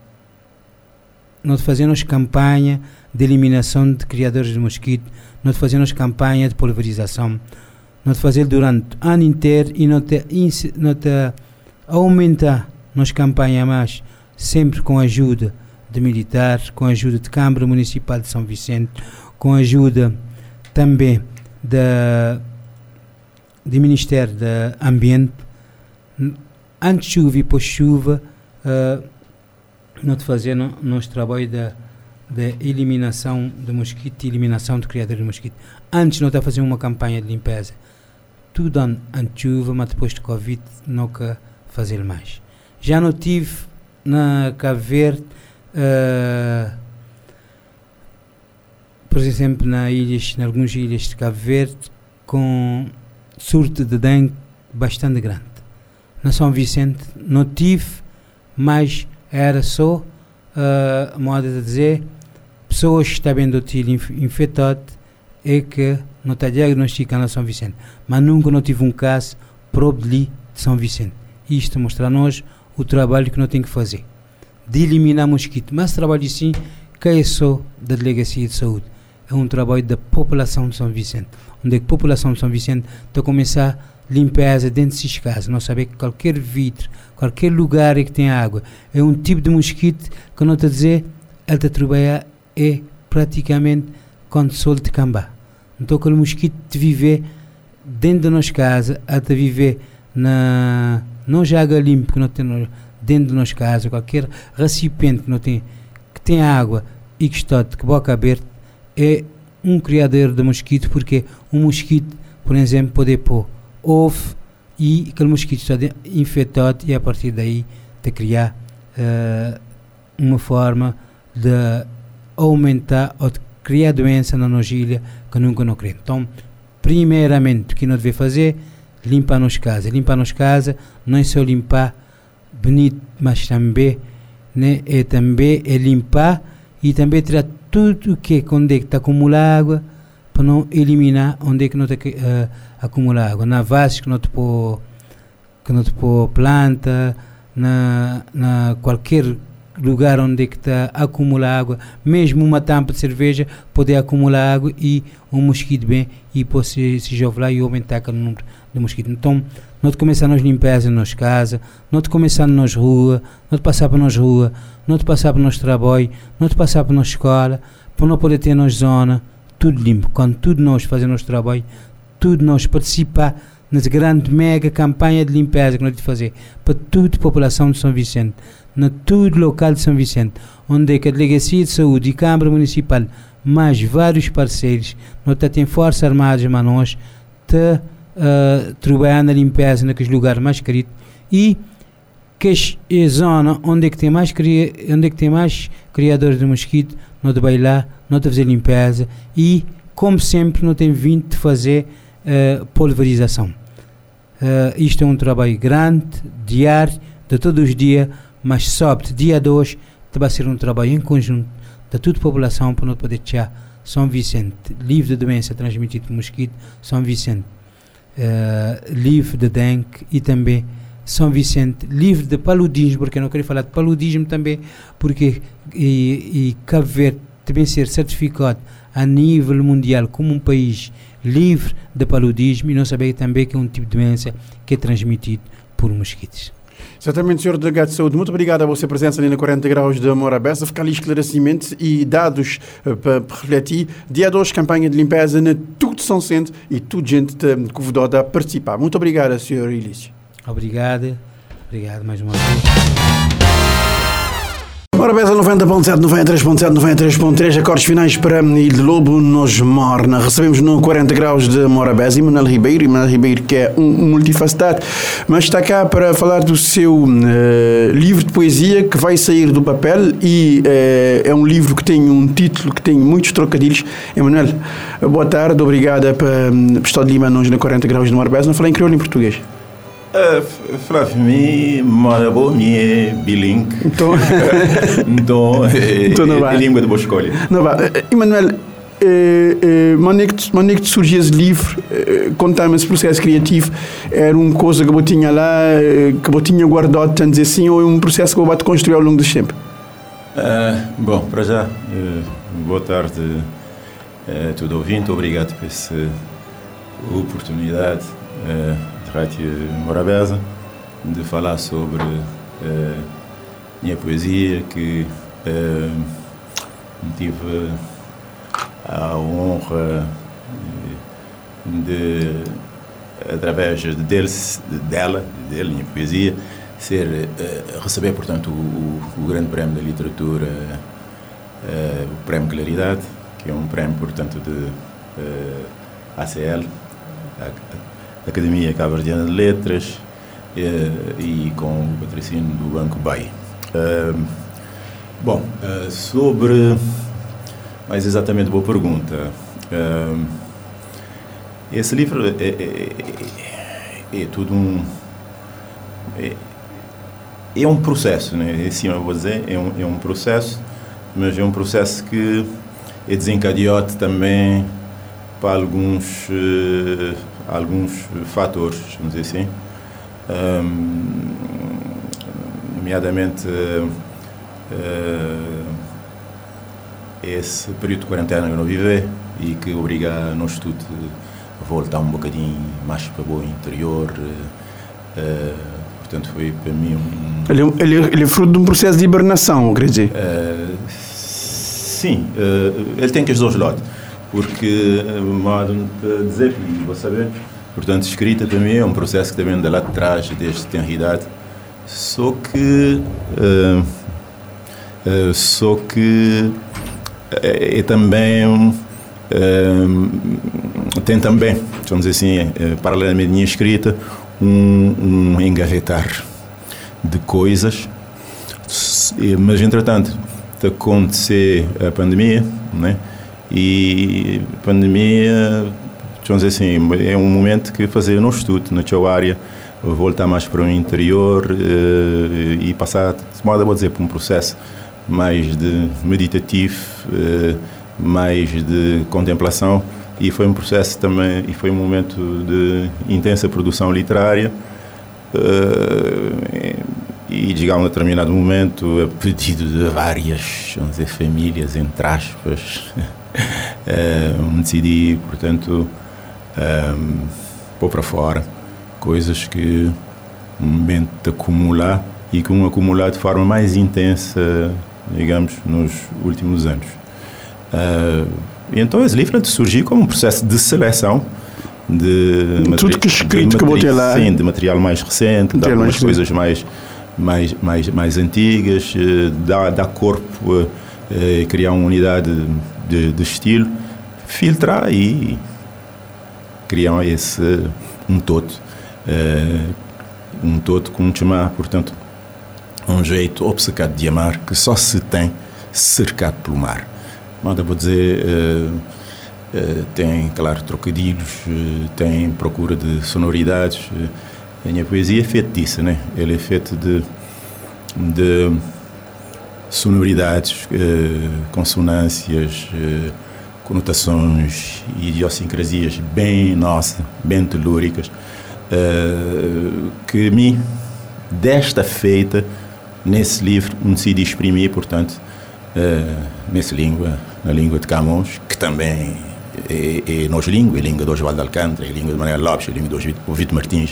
não te fazemos campanha de eliminação de criadores de mosquito, te fazemos campanha de pulverização, não te fazer durante o ano inteiro e não te, não te aumentar nas campanhas mais, sempre com a ajuda de militares, com a ajuda de Câmara Municipal de São Vicente, com a ajuda também da do Ministério do Ambiente, antes de chuva e pós-chuva, uh, não te fazer no, nosso trabalho da de eliminação de mosquito eliminação de criadores de mosquito. Antes a fazer uma campanha de limpeza tudo de chuva, mas depois de Covid nunca fazer mais. Já não tive na Cabo Verde, uh, por exemplo, na ilhas, em algumas ilhas de Cabo Verde, com surto de dengue bastante grande. Na São Vicente não tive, mas era só, uh, modo de dizer, pessoas que estavam do tiro infectado e que não está diagnosticado na São Vicente. Mas nunca não tive um caso próprio de São Vicente. Isto mostra a nós o trabalho que nós temos que fazer. De eliminar mosquito. Mas trabalho assim, que é só da Delegacia de Saúde. É um trabalho da população de São Vicente. Onde a população de São Vicente está a começar limpeza dentro desses casas. Nós sabemos que qualquer vidro, qualquer lugar que tem água, é um tipo de mosquito que não está a dizer, ele está a trabalhar é praticamente quando sol de cambá. Então aquele mosquito de viver dentro da nossa casa, até viver na não já água limpa que não tem dentro da nossa casa, qualquer recipiente que não tem que tem água e que está de boca aberta é um criador de mosquito porque um mosquito, por exemplo, pode pôr ovo e aquele mosquito está infectado e a partir daí de criar uh, uma forma de aumentar ou de criar doença na nojilha que nunca não queremos. Então, primeiramente, o que nós devemos fazer limpar nos casa. Limpar nos casa não é só limpar bonito, mas também né, é também é limpar e também tirar tudo o que onde é que está acumulando água para não eliminar onde é que não está uh, acumular água. Na vaso que não te pôr que não te pôr planta, na, na qualquer lugar onde é que está a acumular água, mesmo uma tampa de cerveja pode acumular água e um mosquito bem e pode se, se jovar e aumentar o número de mosquitos. Então, nós começamos a limpeza nas casas, nós começamos nas ruas, nós passamos nas ruas, nós passamos nos trabalhos, nós passamos na escola, para não poder ter nas zona tudo limpo. Quando tudo nós fazemos nosso trabalho, tudo nós participar nas grande mega campanha de limpeza que nós temos fazer para toda a população de São Vicente, na todo local de São Vicente, onde é que a Delegacia de Saúde e Câmara Municipal, mais vários parceiros, nós temos forças armadas, mas nós uh, trabalhando na limpeza naqueles lugares mais queridos e que é zona onde é que tem mais onde é que tem mais criadores de mosquito, nós de bailar, nós de fazer limpeza e como sempre não tem vindo de fazer uh, pulverização. Uh, isto é um trabalho grande, diário, de todos os dias, mas sobre dia 2 vai ser um trabalho em conjunto de toda a população para não poder deixar São Vicente livre de doença transmitida por mosquito, São Vicente uh, livre de dengue e também São Vicente livre de paludismo, porque eu não queria falar de paludismo também, porque e, e Cabo Verde também ser certificado a nível mundial como um país livre de paludismo e não saber também que é um tipo de doença que é transmitido por mosquitos. Exatamente, Sr. Delegado de Saúde, muito obrigado a você presença ali na 40 Graus de Amor Aberta. Ficar ali esclarecimentos e dados uh, para refletir. Dia 2, campanha de limpeza na tudo São Centro e tudo gente convidada a participar. Muito obrigado, Sr. Ilício. Obrigado. Obrigado mais uma vez. Ora, Beza 90.7, 93.7, 93.3, acordes finais para Ilha Lobo, nos Morna. Recebemos no 40 graus de Morabeza Manuel Ribeiro, Manuel Ribeiro que é um multifacetado, mas está cá para falar do seu uh, livro de poesia que vai sair do papel e uh, é um livro que tem um título que tem muitos trocadilhos. Emanuel, boa tarde, obrigada para Pistola de Lima, nos na 40 graus de Morabeza. Não falei em crioulo em português. Uh, Flávio, Marabô, é bilingue. Então, <laughs> então, é, <laughs> então não vai. é língua de boa escolha. Não vai. Emanuel, eh, é que surgiu esse livro, eh, contar-me esse processo criativo, era uma coisa que eu tinha lá, que eu tinha guardado, tanto assim, ou é um processo que eu vou construir ao longo do tempo? Uh, bom, para já, uh, boa tarde a uh, todo ouvinte, obrigado por essa oportunidade. Uh, Rádio Morabeza, de falar sobre uh, minha poesia, que uh, tive a honra de, através deles, dela, dele, minha poesia, ser, receber, portanto, o, o, Grande Prémio da Literatura, o Prémio Claridade, que é um prémio, portanto, de ACL, Academia Cabo-Verdiana de Letras eh, e com o patrocínio do Banco BAI. Bom, uh, sobre. Mais exatamente, boa pergunta. Esse livro é, é, é, é tudo um. É, é, um processo, né? Assim eu vou dizer, é um, é um processo, mas é um processo que é desencadeado também para alguns, uh, alguns fatores, vamos dizer assim. Um, nomeadamente uh, esse período de quarentena que eu não vivi e que obriga a nós tudo a voltar um bocadinho mais para o interior. Uh, portanto, foi para mim um. Ele, ele, ele é fruto de um processo de hibernação, quer dizer? Uh, sim, uh, ele tem que os dois lados. Porque, modo de dizer, vou saber, portanto, escrita para mim é um processo que também de lá de trás, desde tenho idade. Só que. só que é, é também tem também, vamos dizer assim, eh, paralelamente à minha escrita, um, um engarretar de coisas, mas entretanto acontecer a pandemia, né? E pandemia, vamos dizer assim, é um momento que fazer um estudo na tua área, voltar mais para o interior uh, e passar, de modo a dizer, por um processo mais de meditativo, uh, mais de contemplação. E foi um processo também e foi um momento de intensa produção literária uh, e digamos a determinado momento a pedido de várias vamos dizer, famílias entre aspas <laughs> uh, decidi portanto um, pôr para fora coisas que um momento de acumular e que um acumular de forma mais intensa digamos nos últimos anos. Uh, então esse livro surgiu como um processo de seleção de tudo que escrito que botei lá. sim, de material mais recente de algumas mais coisas mais mais mais mais antigas dá, dá corpo uh, criar uma unidade de, de, estilo filtrar e criar esse um todo uh, um todo com chamar portanto um jeito obcecado de amar que só se tem cercado pelo mar Manda, vou dizer, uh, uh, tem, claro, trocadilhos, uh, tem procura de sonoridades. a minha poesia é feita disso, né? Ele é feito de, de sonoridades, consonâncias, conotações e idiosincrasias bem nossas, bem telúricas, que me, desta feita, nesse livro, me decidi exprimir, portanto, nessa língua na língua de Camões, que também é, é nossa língua, é a língua do Osvaldo Alcântara, a língua de Manuel Lopes, a língua do Vitor Martins.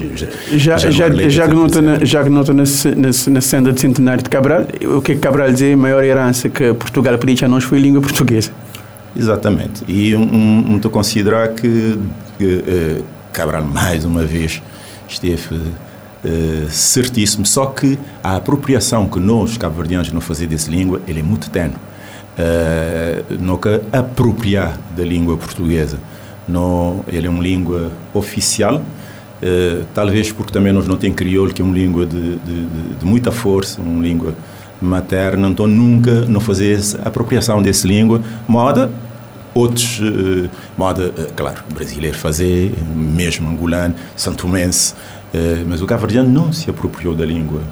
Já, já, já, já, que nota, na, já que nota na, na, na senda de centenário de Cabral, o que Cabral dizia, a maior herança que Portugal pediu a nós foi a língua portuguesa. Exatamente. E um, um, um considerar que, que uh, Cabral, mais uma vez, esteve uh, certíssimo, só que a apropriação que nós, cabo-verdianos, não fazemos dessa língua, ele é muito tenue uh, nunca apropriar da língua portuguesa. No, ele é uma língua oficial, uh, talvez porque também nós não temos crioulo, que é uma língua de, de, de, muita força, uma língua materna, então nunca não fazer apropriação dessa língua, moda outros, uh, moda, uh, claro, brasileiro fazer, mesmo angolano, santomense, uh, mas o cabo não se apropriou da língua,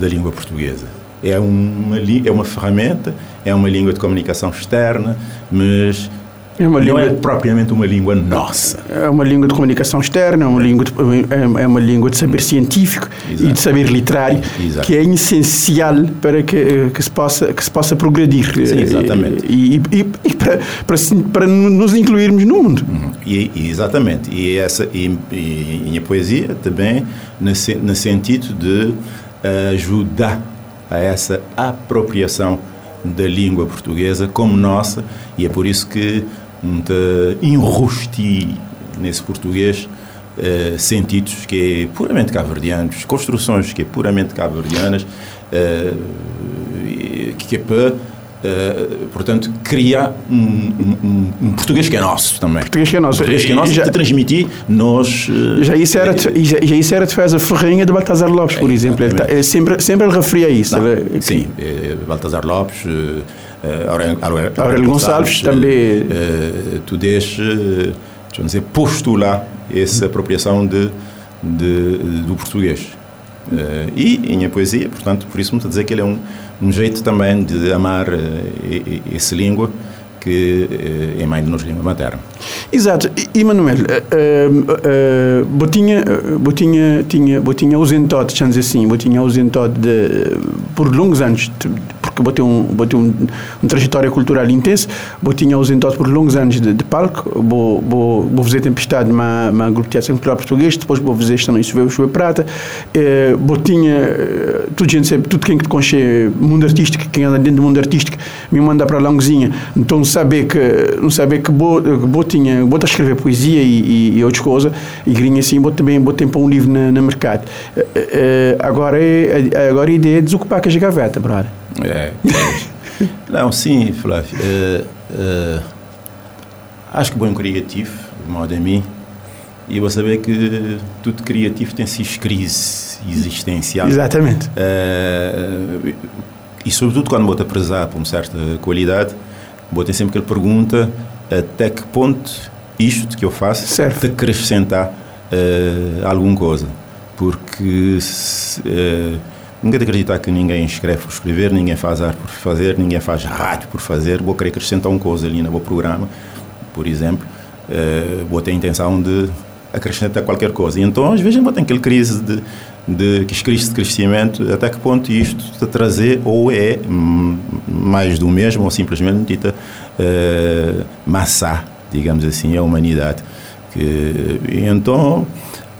da língua portuguesa é uma, é uma ferramenta, é uma língua de comunicação externa, mas é uma língua, não é propriamente uma língua nossa. É uma língua de comunicação externa, é uma, língua, de, é, é uma língua de saber científico Exato. e de saber literário, Exato. que é essencial para que, que, se, possa, que se possa progredir. Sim, exatamente. E, e, e para, para, para, nos incluirmos no mundo. Uhum. E, exatamente. E, essa, e, e, a poesia também, no, no sentido de ajudar a essa apropriação da língua portuguesa como nossa e é por isso que muita enrusti nesse português eh, sentidos que é puramente cabo-verdianos, construções que é puramente cabo-verdianas, eh, que é para Uh, portanto, criar um, um, um, português que é nosso também. Português que é nosso. Português que é nosso já, e transmitir nós. Uh, já isso era, de, já, já isso era defesa ferrenha de Baltazar Lopes, por é, exemplo. Ele, tá, ele sempre, sempre ele referia isso. Não, ele, sim, que... Baltazar Lopes, uh, Aurélio, Aurélio, Aurélio Gonçalves, também. Uh, tu deixas, uh, dizer, postular essa apropriação de, de, do português. E em minha poesia, portanto, por isso me está a dizer que ele é um, um jeito também de amar uh, essa língua que uh, é mãe de nossa língua materna. Exato. E, Manuel, uh, botinha, botinha, tinha, botinha ausentado, vamos dizer assim, botinha ausentado de, por longos anos, porque botei um, botei um, uma trajetória cultural intensa, botinha ausentado por longos anos de, de palco, vou, vou, vou fazer tempestade na, na grupo de teatro cultural português, depois vou fazer também Chuva, Chuva Prata, uh, botinha, tudo gente sabe, tudo quem que conche mundo artístico, quem anda dentro do mundo artístico, me manda para lá longuinha, então saber que, não saber que bo, bo tinha, a escrever poesia e, e, e outras coisas, e grinha assim, bo também, bo tempo um livro na mercado. Uh, uh, agora, é, agora a ideia é desocupar com a gaveta, brother. É. <laughs> Não, sim, Flávio. Uh, acho que bom criativo, de modo a mim, e vou saber que tudo criativo tem esses crises existenciais. Exatamente. e sobretudo quando vou-te prezar por uma certa qualidade, Botei sempre que ele pergunta até que ponto isto que eu faço te acrescentar uh, alguma coisa. Porque se, uh, nunca de acreditar que ninguém escreve por escrever, ninguém faz arte por fazer, ninguém faz rádio por fazer. Vou querer acrescentar uma coisa ali no meu programa, por exemplo. Uh, vou ter a intenção de acrescentar qualquer coisa. E então, às vezes, vou ter aquele crise de de crise de crescimento, até que ponto isto te trazer ou é mais do mesmo ou simplesmente dita uh, massa, digamos assim, a humanidade. Que, então,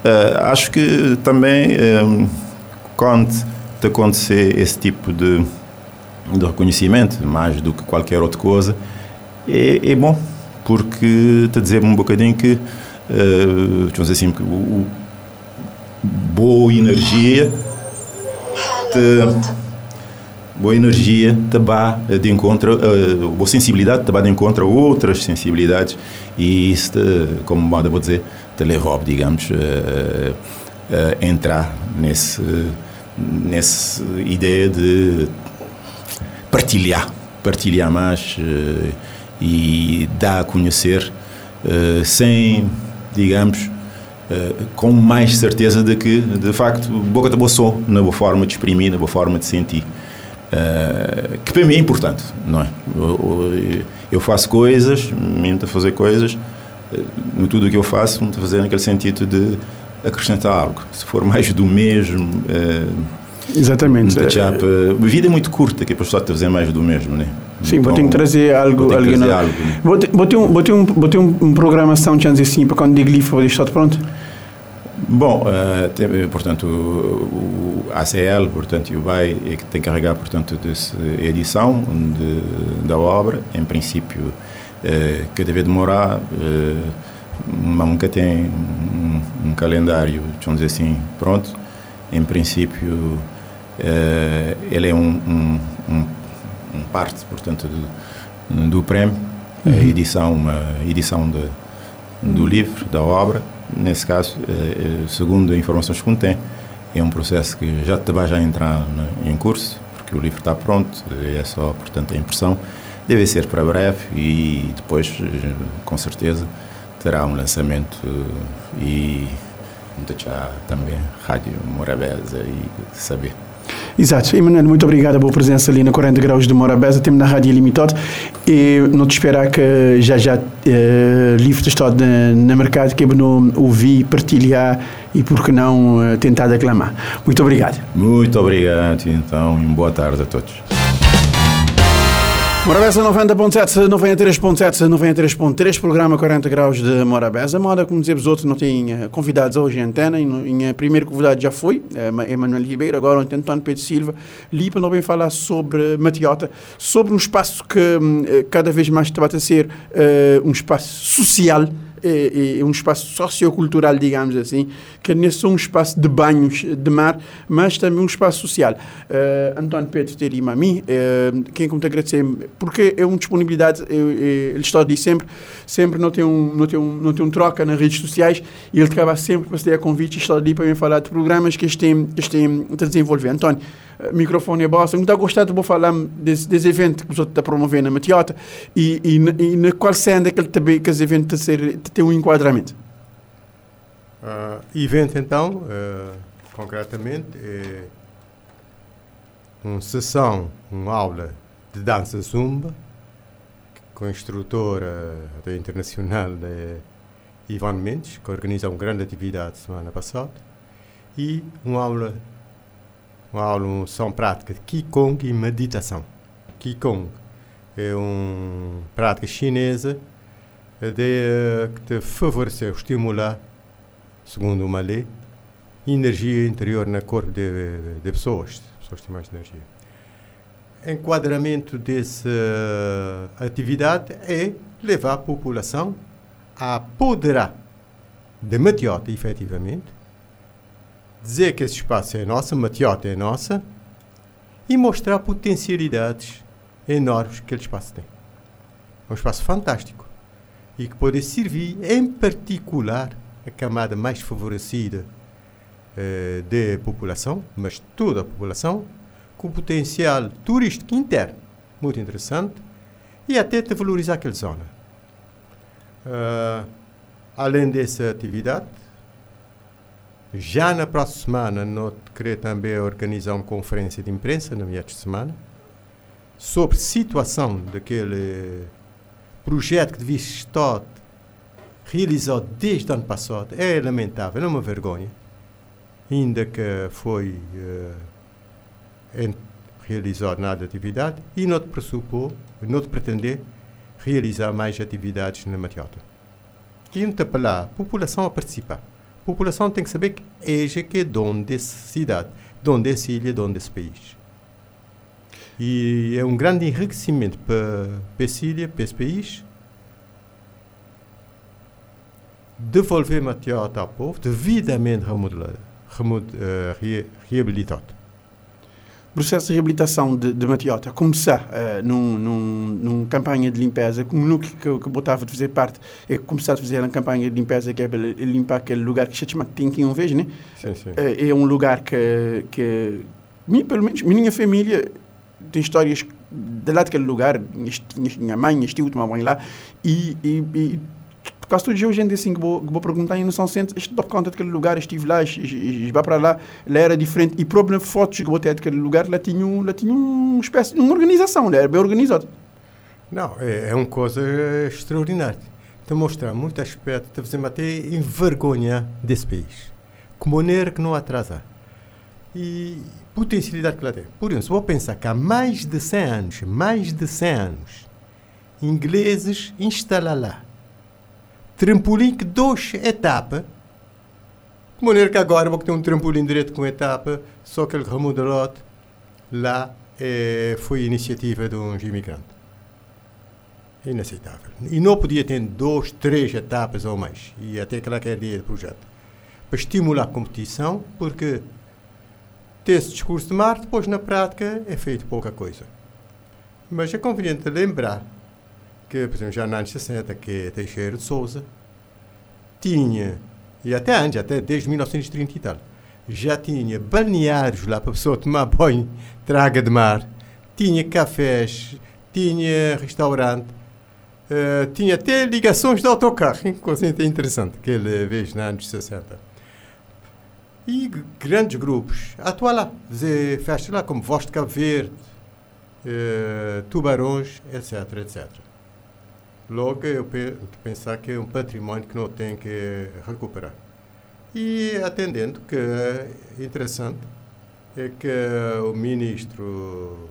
uh, acho que também um, eh, te acontecer esse tipo de, de reconhecimento, mais do que qualquer outra coisa, é, é bom, porque te dizer um bocadinho que, uh, dizer assim, que o, boa energia te, boa energia te vai de encontro uh, boa sensibilidade te vai de encontro a outras sensibilidades e isso te, como moda vou dizer te leva digamos uh, uh, entrar nesse nessa ideia de partilhar partilhar mais uh, e dar a conhecer uh, sem digamos eh, com mais certeza de que, de facto, boca de boa sou na boa forma de exprimir, na boa forma de sentir. Uh, que para mim é importante, não é? Eu, eu faço coisas, me a fazer coisas, uh, tudo o que eu faço, me a fazer naquele sentido de acrescentar algo. Se for mais do mesmo. Uh, Exatamente. a vida é muito curta, que a pessoa está a fazer mais do mesmo, né? Sim, então, vou ter que trazer algo. Vou ter, trazer algo, né? vou ter, vou ter, um, vou ter, um, vou ter um, um programação, chance assim, para quando digo vou deixar pronto? Bom, uh, tem, portanto, o, o, ACL, portanto, o BAI é que tem que carregar, portanto, dessa edição de, da obra. Em princípio, uh, que deve demorar, uh, nunca tem um, um, calendário, vamos dizer assim, pronto. Em princípio, uh, ele é um, um, um, parte, portanto, do, do prémio, uhum. a edição, uma edição de, do livro, da obra Nesse caso, eh, eh, segundo informações que contém, é um processo que já vai já entrar em curso, porque o livro está pronto, é só, portanto, a impressão. Deve ser para breve e depois, eh, com certeza, terá um lançamento e já também Rádio Morabeza e saber. Exato. Emanuel, muito obrigado pela presença ali na 40 Graus de Morabeza. Temos na Rádio Limitado e não te esperar que já já uh, livro está na, na mercado que é bom ouvir, partilhar e, por que não, uh, tentar declamar. Muito obrigado. Muito obrigado, então, e boa tarde a todos. Morabeza 90.7, 93.7, 93.3, programa 40 graus de Morabeza. Moda, como dizemos outros, não tem eh, convidados hoje em antena. Em, primeiro convidado já foi, é, Emanuel Ribeiro, agora ontem António Pedro Silva. Ali para bem falar sobre Matiota, sobre um espaço que hum, eh, cada vez mais está a ser um espaço social é, é, um espaço sociocultural, digamos assim, que não é só um espaço de banhos de mar, mas também um espaço social. Uh, António Pedro Terima a mim, uh, quem como te agradecer, porque é uma disponibilidade, eu, eu, ele está de sempre, sempre não tem, um, não, tem um, não tem um troca nas redes sociais e ele acaba sempre para ter a convite e está ali para me falar de programas que estão, que estão a desenvolver. António, microfone é bosta. Muito gostado de falar desse, desse evento que você está promovendo na Matiota e, e, e na qual sendo aquele também que esse evento tem um enquadramento. Uh, evento então, uh, concretamente, é uma sessão, uma aula de dança zumba com instrutora da internacional uh, Ivan Mendes, que organizou uma grande atividade semana passada, e uma aula uma aula, prática de Qigong e meditação. Qigong é uma prática chinesa de, que te favorecer, estimular, segundo uma lei, energia interior na corpo de, de pessoas. Pessoas têm mais energia. Enquadramento dessa atividade é levar a população a apoderar de matiota, efetivamente, dizer que esse espaço é nosso, matiota é nossa, e mostrar potencialidades enormes que aquele espaço tem. É um espaço fantástico e que pode servir, em particular, a camada mais favorecida eh, da população, mas toda a população, com potencial turístico interno muito interessante e até de valorizar aquela zona. Uh, além dessa atividade, já na próxima semana, nós queremos também organizar uma conferência de imprensa, na minha semana, sobre a situação daquele projeto que devia estar realizado desde o ano passado. É lamentável, é uma vergonha. Ainda que foi uh, realizado nada de atividade e não te pressupor, não te pretender realizar mais atividades na Matiota. E te apelar a população a participar população tem que saber que é que é dono dessa cidade, dono dessa ilha, dono desse país. E é um grande enriquecimento para, para essa ilha, para esse país, devolver material ao povo devidamente remodelado, remod, uh, reabilitado processo de reabilitação de, de Matiota começar uh, num, num, num, campanha de limpeza, como no que, que, que botava de fazer parte, é começar a fazer uma campanha de limpeza que é limpar aquele lugar que se chama que um vez, né? Sim, sim. Uh, é um lugar que, que mim, pelo menos, minha família tem histórias de lá daquele lugar, minha mãe, minha tia, última mãe lá, e, e, e por causa do gente assim que vou, que vou perguntar e não são centros, estou conta daquele lugar, estive lá, vá para lá, lá era diferente. E problema fotos que vou ter daquele lugar, lá tinha, lá tinha uma espécie, uma organização, era bem organizado. Não, é, é uma coisa extraordinária. Te mostrar muito aspecto, te fazer até envergonhar desse país. Com maneira que não atrasa. E potencialidade que lá tem. Por isso, vou pensar que há mais de 100 anos, mais de 100 anos, ingleses instalaram lá trampolim que duas etapas. De maneira que agora vou ter um trampolim direto com etapa, só que ele remodelado lá é, foi iniciativa de uns imigrantes. Inaceitável. E não podia ter duas, três etapas ou mais. E até aquela que é a do projeto. Para estimular a competição, porque ter esse discurso de mar, depois na prática é feito pouca coisa. Mas é conveniente lembrar que, por exemplo, já nos anos 60, que é Teixeira de Souza, tinha, e até antes, até desde 1930 e tal, já tinha balneários lá para a pessoa tomar <laughs> banho, traga de mar, tinha cafés, tinha restaurante, uh, tinha até ligações de autocarro, coisa interessante, aquele vez nos anos 60. E grandes grupos atuam lá, fazer festas lá, como Voz de Cabo Verde, uh, Tubarões, etc, etc. Logo, eu pensar que é um património que não tem que recuperar. E atendendo que é interessante é que o ministro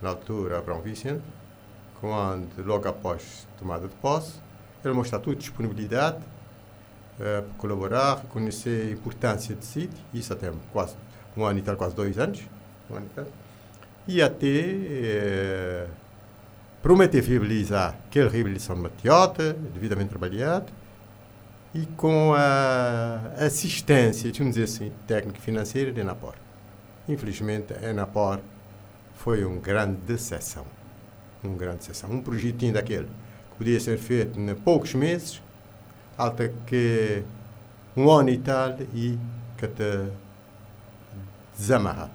na altura, Abrão Vicente, quando, logo após a tomada de posse, ele mostrou toda disponibilidade uh, para colaborar, reconhecer a importância do sítio, isso até quase um ano e tal, quase dois anos, um ano e, tal, e até uh, prometer viabilizar aquela reabilitação de Matiota, devidamente trabalhada, e com a assistência, vamos dizer assim, técnica e financeira da Enapor. Infelizmente, a Enapor foi uma grande decepção. Uma grande decepção. Um projetinho daquele que podia ser feito em poucos meses, até que um ano e tal e que te desamarra.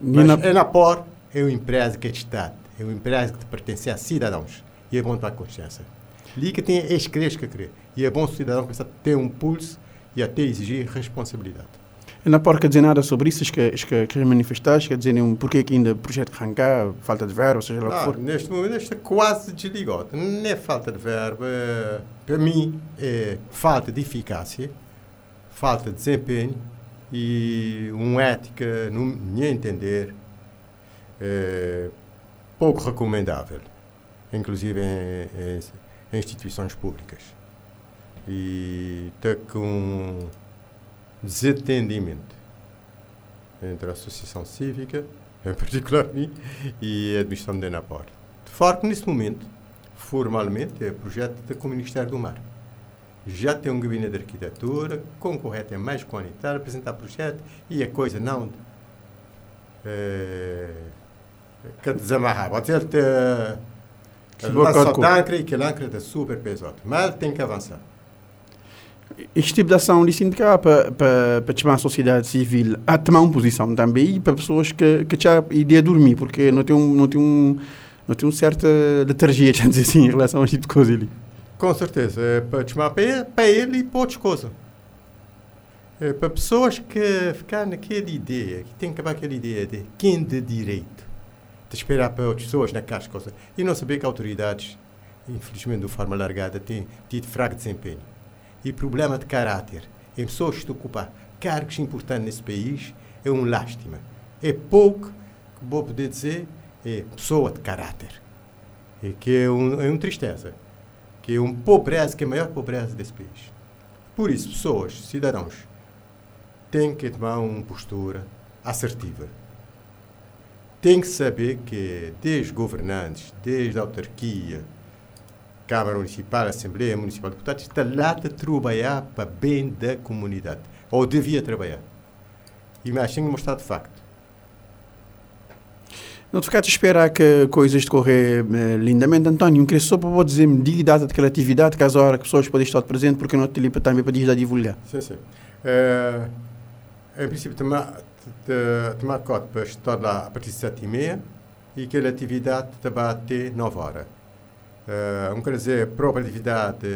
Mas a Enapor é uma empresa que é de Estado, é uma empresa que pertence a cidadãos e é bom para a consciência. Ali que tem cresce que querer. E é bom o cidadão começar a ter um pulso e até exigir responsabilidade. E não pode dizer nada sobre isso, que, que, que manifestaste, quer dizer, um, porquê que ainda o projeto arrancar, falta de verbo, seja lá o que for? Neste momento está quase desligado. Não é falta de verbo, é, para mim é falta de eficácia, falta de desempenho e uma ética, no meu entender, é, pouco recomendável, inclusive em, em, instituições públicas e está com desatendimento entre a Associação Cívica, em particular mim, e a administração da Enapor. De facto, nesse momento, formalmente, é projeto com o Ministério do Mar. Já tem um gabinete de arquitetura, concorrente é mais qualitário, apresentar projeto e a coisa não é, que desamarrar. Pode ser que e que âncora está super pesado, mas tem que avançar este tipo de ação <laughs> de sindicato para, para, para chamar a sociedade civil a tomar uma posição também e para pessoas que, que já ideia de dormir, porque não tem um, não tem um, não tem uma certa letargia, dizer assim, em relação a este tipo de coisa ali. Com certeza, é para chamar para ele, para ele e para outras coisas. É para pessoas que ficam naquela ideia, que tem que acabar aquela ideia de quem de direito, de esperar para outras pessoas naquelas coisas, e não saber que autoridades, infelizmente de forma alargada, têm tido fraco desempenho e problema de caráter em pessoas que ocupam cargos importantes nesse país é uma lástima. É pouco que vou poder dizer é pessoa de caráter. E que é, um, é uma tristeza. Que é uma pobreza, que é a maior pobreza desse país. Por isso, pessoas, cidadãos, têm que tomar uma postura assertiva. Têm que saber que, desde governantes, desde a autarquia, Câmara Municipal, Assembleia Municipal de Deputados, está lá a trabalhar para bem da comunidade. Ou devia trabalhar. E me acham mostrar de facto. Não ficaste a esperar que coisas decorrer eh, lindamente, António. Queria só para dizer medida de criatividade, caso a hora que pessoas podem estar presentes, porque não te lipa também para dizer divulgar. Sim, sim. É, em princípio, tomar, para estar lá a partir de sete e meia e que a atividade vai até nove horas. Uh, quer dizer, a própria atividade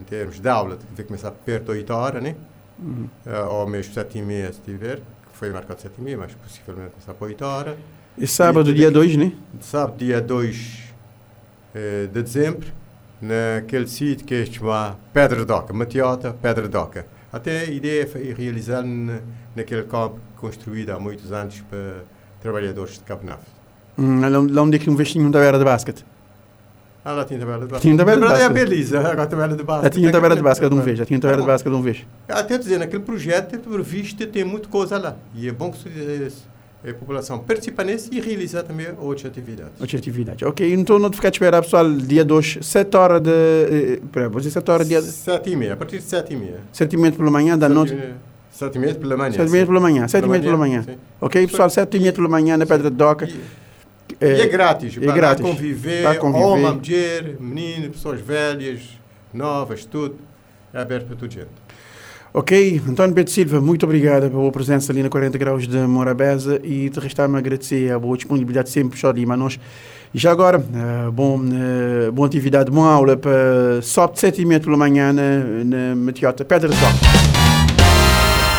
em termos de aula deve começar perto de 8 horas, né? Uhum. Uh, ou mesmo 7 e meia, se tiver, que foi marcado 7 e meia, mas possivelmente começar para 8 horas. E sábado, e, dia 2, né? Sábado, dia 2 uh, de dezembro, naquele sítio que é chamado Pedra Doca, Matiota, Pedra Doca. Até a ideia é realizar naquele campo construído há muitos anos para trabalhadores de Cabo Nave. Hum, lá onde é que um vestinho da era de basquete? Ah, lá tinha tabela <laughs> de basquete. Tinha tabela de basquete. É a Belisa, agora a tabela de basquete. Já tinha tabela de basquete de uma vez, já tinha tabela de basquete de uma vez. Até dizer, naquele projeto, previsto, tem muita coisa lá. E é bom que a população participe nesse e realizar também outras atividades. Outras atividades. Ok, então não ficar a esperar, pessoal, dia 2, 7 horas de... Espera, vou dizer 7 horas dia... 7 e meia, a partir de 7 e meia. 7 e meia pela manhã, da noite... 7 e meia pela manhã. 7 e meia pela manhã, 7 e meia pela manhã. Ok, pessoal, 7 e meia pela manhã na Pedra de Doca. É, e é grátis. É grátis. Conviver, para conviver. Homem, mulher, menino, pessoas velhas, novas, tudo. É aberto para toda gente. Ok, António Pedro Silva, muito obrigado pela presença ali na 40 Graus de Morabeza e te restar-me agradecer a boa disponibilidade sempre só de nós. E já agora, uh, bom, uh, boa atividade, boa aula para só de 7 e meia pela manhã na, na Matiota Pedra Sol.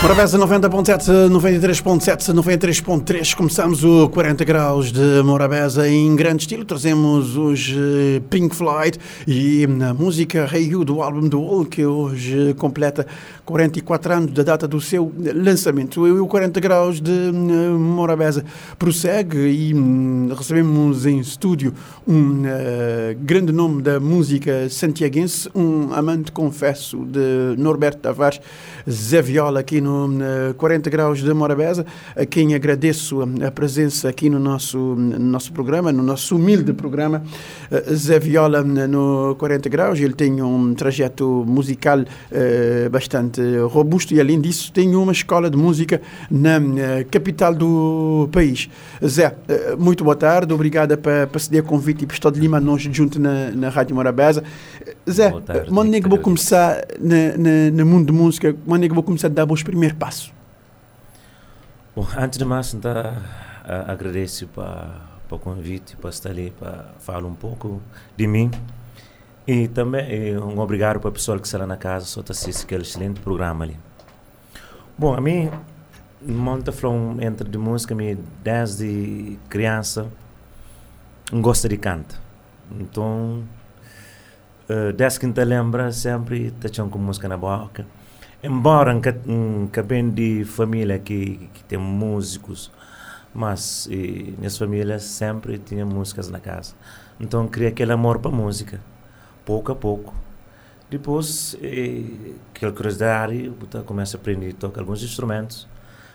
Morabeza 90.7, 93.7, 93.3. Começamos o 40 graus de Morabeza em grande estilo. Trazemos os eh, Pink Floyd e a música Hey You do álbum do Wall, que hoje completa 44 anos da data do seu lançamento. E o 40 graus de eh, Morabeza prossegue e hum, recebemos em estúdio um uh, grande nome da música santiaguense, um amante, confesso, de Norberto Tavares, Zé Viola, aqui no no 40 Graus de Morabeza, a quem agradeço a presença aqui no nosso, no nosso programa, no nosso humilde programa. Eh, Zé Viola no 40 Graus, ele tem um trajeto musical uh, bastante robusto e, além disso, tem uma escola de música na capital do país. Zé, uh, muito boa tarde, obrigada por ceder convite e por estar de Lima nós junto na, na Rádio Morabeza. Zé, onde é que vou começar no mundo de música? Onde é que vou começar a dar os primeiros primeiro passo? Bom, antes de mais, então, agradeço para o convite, para estar ali, para falar um pouco de mim. E também um obrigado para o pessoal que está lá na casa, só está assistindo aquele excelente programa ali. Bom, a mim, monta falou entre de música, me desde criança, gosta de canto. Então, uh, desde que te lembra, sempre está com música na boca embora um bem de família que, que tem músicos, mas e, minhas famílias sempre tinham músicas na casa. Então criei aquele amor para música, pouco a pouco. Depois, e, aquela curiosidade, eu começo a aprender a tocar alguns instrumentos.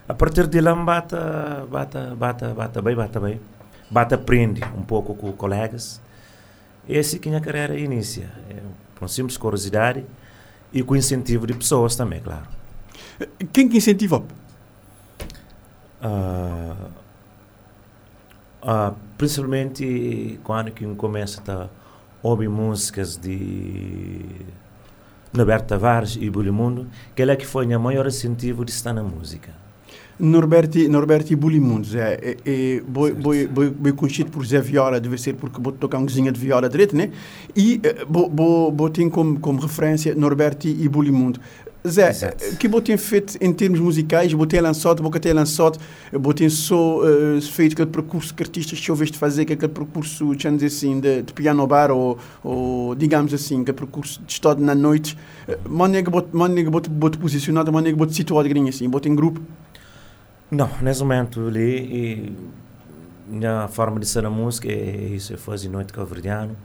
A partir de lá, bata, bata, bata, bata bem, bata bem. Bata aprende um pouco com colegas. E é assim que minha carreira inicia. É, com simples curiosidade, e com incentivo de pessoas também, claro. Quem que incentiva? Uh, uh, principalmente quando que começa a ouvir músicas de Norberto Tavares e Bulimundo, que é que foi o maior incentivo de estar na música. Norberti, Norberti Bulimundos é, é, é boi, boi, boi, boi conhecido por Zé Viola, deve ser porque vou tocar um cozinha de viola direito, né? E vou, vou, vou ter como, como referência Norberti e Bulimundo. Zé, o que você tem feito em termos musicais? Você tem lançado, você tem lançado, você tem só uh, feito aquele percurso que artistas que ouviste fazer, que aquele percurso, dizer assim, de, de piano bar ou, ou, digamos assim, aquele percurso de estado na noite. Mano, é que você posicionado, mano, é que você situado assim, você tem grupo? Não, nesse momento ali, e minha forma de ser a música é isso, eu faço noite calverdiano.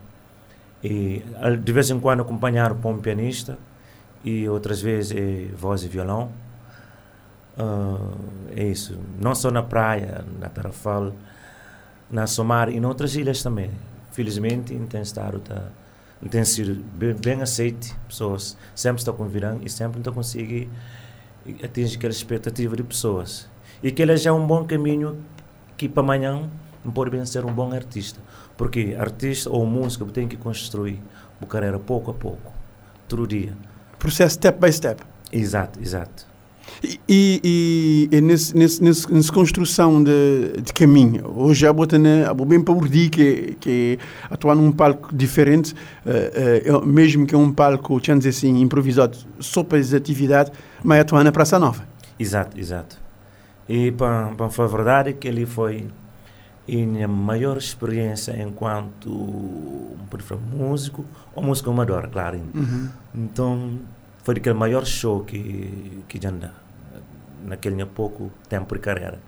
E de vez em quando acompanhar com um pianista e outras vezes é voz e violão. Uh, é isso. Não só na praia, na Tarrafal, na Somar e em outras ilhas também. Felizmente, tem estado tá, tem sido bem, bem aceito. Pessoas sempre estão convidando e sempre estão conseguindo atingir aquela expectativa de pessoas. E que ele já é um bom caminho que para amanhã pode bem ser um bom artista. Porque artista ou música tem que construir a carreira pouco a pouco, todo dia. Processo step by step. Exato, exato. E, e, e nessa nesse, nesse, nesse, construção de, de caminho, hoje a bota na, bem para Urdi, que, que atuar num palco diferente, uh, uh, mesmo que é um palco, dizer assim, improvisado, só para as atividades, mas atuar na Praça Nova. Exato, exato. E para, para a verdade que ele foi a minha maior experiência enquanto músico ou músico amador, claro. Uhum. Então foi aquele maior show que que já anda naquele pouco tempo de carreira.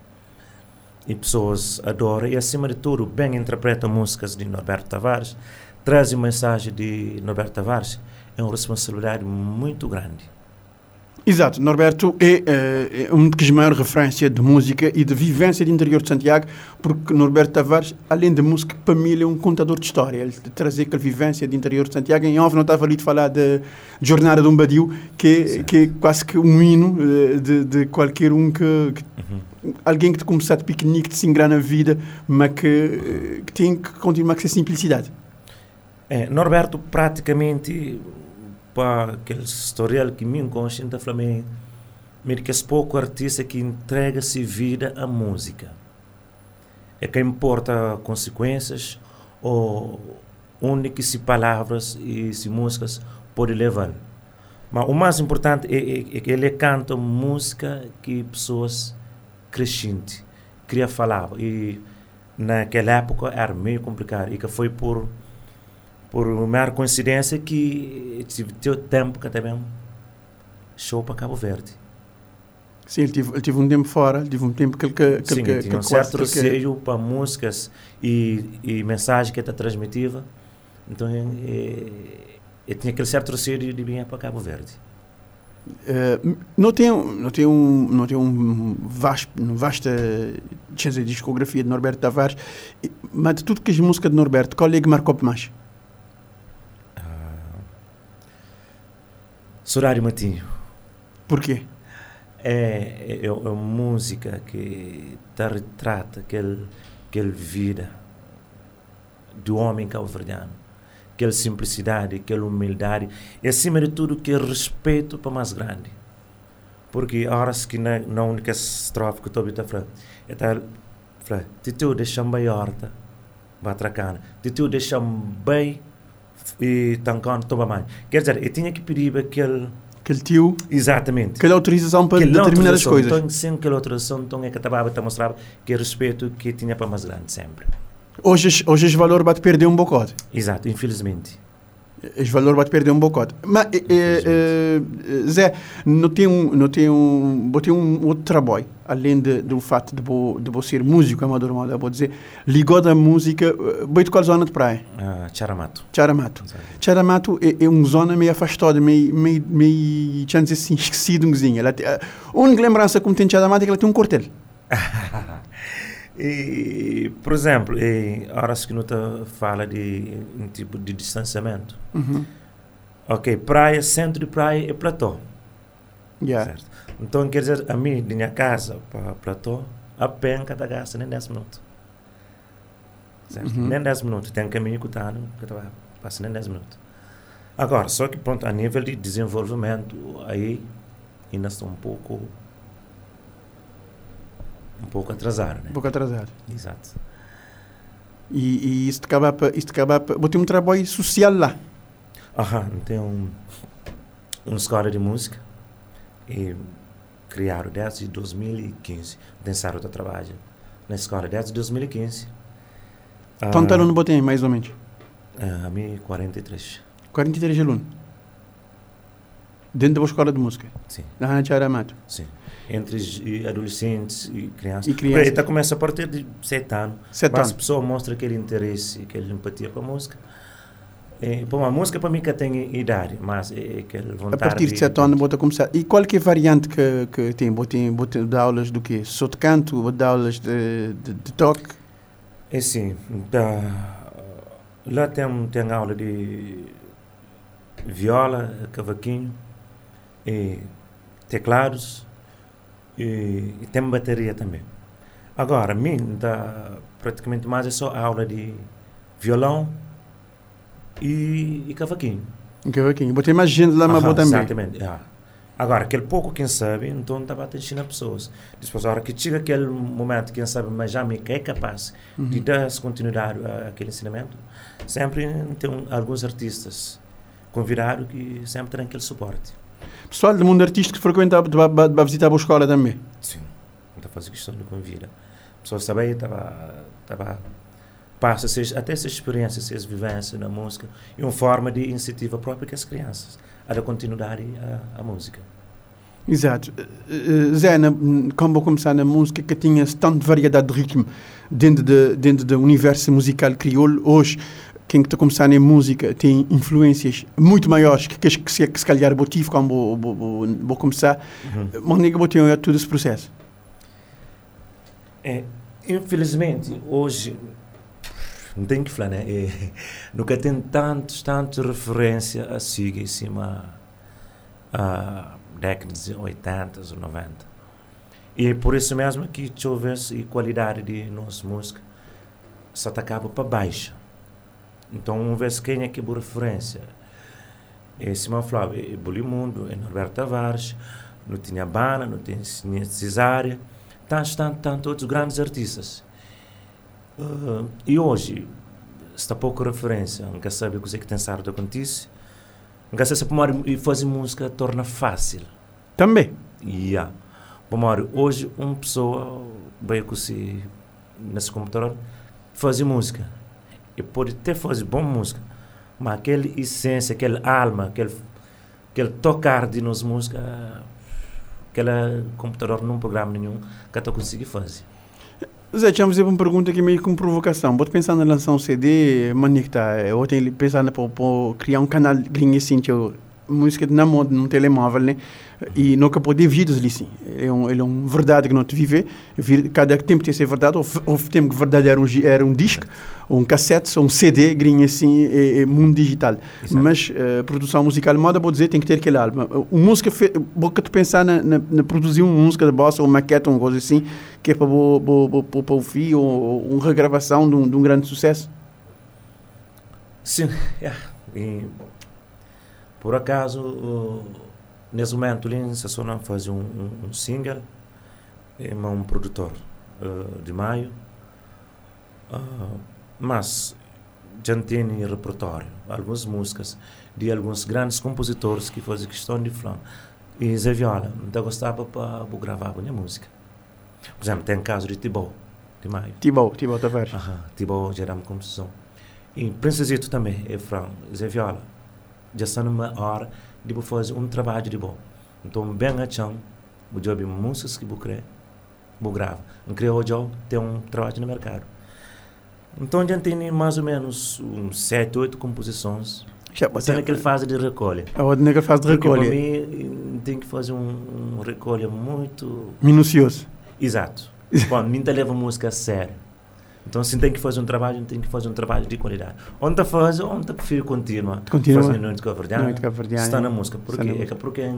E pessoas adoram e acima de tudo bem interpretam músicas de Norberto Tavares, trazem mensagem de Norberto Tavares. É uma responsabilidade muito grande. Exato, Norberto é, é, é uma das maiores referências de música e de vivência de interior de Santiago, porque Norberto Tavares, além de música, para mim ele é um contador de história, ele trazer aquela vivência de interior de Santiago. Em off não estava ali de falar da Jornada de um Badio, que, é, que é quase que um hino eh, de, de qualquer um que, que uhum. alguém que te começar de pequenininho, que te se engrana a vida, mas que, eh, que tem que continuar com essa simplicidade. É, Norberto praticamente para aquele historial que me inconsciente Flamengo, me que é pouco artista que entrega-se vida à música. É que importa consequências ou onde que se palavras e se músicas pode levar. Mas o mais importante é, é, é que ele canta música que pessoas crescentes queria falar. E naquela época era meio complicado. E que foi por, por uma coincidência que tive tempo que também show para Cabo Verde. Sim, ele teve, ele teve um tempo fora, ele teve um tempo que ele que, que, Sim, que, tinha um que certo que- receio para músicas e, e mensagem que está transmitiva. Então, eh, eu tinha aquele certo receio de, vir para Cabo Verde. Eh, não tem não tem um não tem um vasto vasta dizer, discografia de Norberto Tavares mas de tudo que as músicas de Norberto qual é que marcou mais Sorário Matinho. porquê É, é, é uma música que te retrata aquele, aquele vida do homem cabo-verdiano. Aquela simplicidade, aquela humildade e, acima de tudo, aquele respeito para mais grande. Porque a horas que na, na única estrofe que eu estou a falar, é tal, fala, Titeu deixa-me bem horta, batracana. Titeu deixa-me bem e tancando, toma mãe. Quer dizer, eu tinha que pedir aquele... aquele tio Exatamente. aquela autorização para Que não determinadas autorização, coisas Então, sem aquela autorização, então é que estava a mostrar que respeito que tinha para mais grande sempre. hoje hoje esse valor vai perder um bocado Exato, infelizmente. Esse valor vai perder um bocado mas eh, eh, eh, Zé não tem um não tem um vou ter um outro trabalho além de, do fato de vou de vou ser músico amador moda vou dizer ligou da música eh, vou qual zona de praia Ah, Charamato. Charamato. Charamato é, é uma zona meio afastada, meio, meio, meio, tinha dizer assim, esquecido um tem, a única lembrança que tem de Charamato é que ela tem um quartel. <laughs> E, por exemplo, e, horas que não te fala de um tipo de distanciamento. Uhum. Ok, praia, centro de praia é platô. Yeah. Certo. Então, quer dizer, a mim, de minha casa para platô, a pé cada gasta nem 10 minutos. Certo? Uhum. Nem 10 minutos. Tem um caminho que está, que tá, passa nem 10 minutos. Agora, só que pronto, a nível de desenvolvimento, aí ainda estou um pouco um pouco atrasado, né? Um pouco atrasado. Exato. E, e isso acaba para. Isso acaba para. Vou ter um trabalho social lá. Aham, tem um, uma escola de música e criaram desde 2015. Dançaram do trabalho na escola desde 2015. Tanto Ah, aluno botei, mais ou menos. ah, a mim, 43. 43 alunos. Dentro da escola de música. Sim, na Charamato. sim. Entre os- e adolescentes e crianças. E crianças. Então começa a partir de 7 anos. Sete Mas a anos. pessoa mostra aquele interesse, aquela empatia para a música. E, bom, a música para mim que tem idade, mas é aquele A vontade partir de 7 anos, bota começar. E qual que é a variante que, que tem? Botei, botei dar aulas do quê? Só de canto? Vou dar aulas de, de, de toque? É sim, da, lá tem, tem aula de viola, cavaquinho, e teclados e, e tem bateria também. Agora, mim, dá praticamente mais é só aula de violão e, e cavaquinho. Um cavaquinho. Botei mais gente lá, mas também. Exatamente. ah. Agora, aquele pouco quem sabe, então estava a ensinar pessoas. Depois, a hora que chega aquele momento, quem sabe, mas já me é capaz de Uhum. dar continuidade àquele ensinamento, sempre tem alguns artistas convidados que sempre têm aquele suporte. Pessoal do mundo artístico que frequenta, vai visitar a boa escola também. Sim, então faz questão de convida. Pessoas também estava estava passa esses, até essas experiências, essas vivências na música e uma forma de iniciativa própria que as crianças a dar continuidade à, à música. Exato. Eh, eh, Zé, na, como vou começar na música que tinha tanta variedade de ritmo dentro, de, dentro do universo musical crioulo, hoje quem está começando em música tem influências muito maiores que, que, que, se, que se calhar vou tive quando vou, vou, vou, vou começar. Mas ninguém vou ter todo esse processo. É, infelizmente, hoje, não tenho que falar, né? É, nunca tem tantos, tantos referência a siga em cima a décadas de 80 ou 90. E é por isso mesmo que a qualidade de nossa música só te acaba para baixo. Então, ver se quem é que boa referência. É Simão Flávio, é Bolimundo, é Norberto Tavares, não tinha Bana, não tinha Cesária tantos, tantos, tantos outros grandes artistas. Uh, e hoje, está pouca referência, nunca sabe o que é que tem sábado acontece. Nunca se e fazer música torna fácil. Também. Yeah. Pomar, hoje uma pessoa veio com si nesse computador fazer música. E pode até fazer boa música, mas aquela essência, aquela alma, aquele, aquele tocar de nos música, aquele computador num programa nenhum que eu consegui fazer. Zé, fazer uma pergunta aqui meio com provocação. Vou pensar em lançar um CD, que tá. Eu tenho pensado para criar um canal gringo assim, música na moda num telemóvel, né? E nunca pode vídeos ali sim. É um, ele é um verdade que não te vive. Cada tempo tem que ser verdade. Houve tempo que verdade era um, era um disco, ou um cassete, ou um CD, grinha assim, é, é mundo digital. Exato. Mas uh, produção musical moda, vou dizer, tem que ter aquele álbum. O música, que tu pensar na, na, na, produzir uma música de bossa, ou maquete, ou uma coisa assim, que é para o fim, ou, ou uma regravação de um, de um grande sucesso? Sim, <laughs> yeah. e por acaso, uh, nesse momento, Lin Sassona faz um, um, um single, é um produtor uh, de maio, uh, mas já tem repertório, algumas músicas de alguns grandes compositores que fazem questão de falar. E Zé Viola, eu gostava para gravar a minha música. Por exemplo, tem o caso de Tibau, de maio. Tibau, Tibau Tavares. Aham, gera uma composição. E Princesito também, é Fran, Zé Viola já está numa hora de fazer um trabalho de bom. Então, bem a chão, o job músicas que eu criar, eu gravo. Não criou tem um trabalho no mercado. Então, a gente tem mais ou menos uns sete, oito composições. Já, tem aquele fase de recolha. A outra naquela fase de recolha. Para mim, tem que fazer um, um recolha muito... Minucioso. Exato. <laughs> Bom, mim leva música a sério. Então, se tem que fazer um trabalho, tem que fazer um trabalho de qualidade. Onde está faz, onde está prefiro continuar. Continua. Fazer noite cabo-verdiana. Noite cabo-verdiana. Está na música. Porque é que porque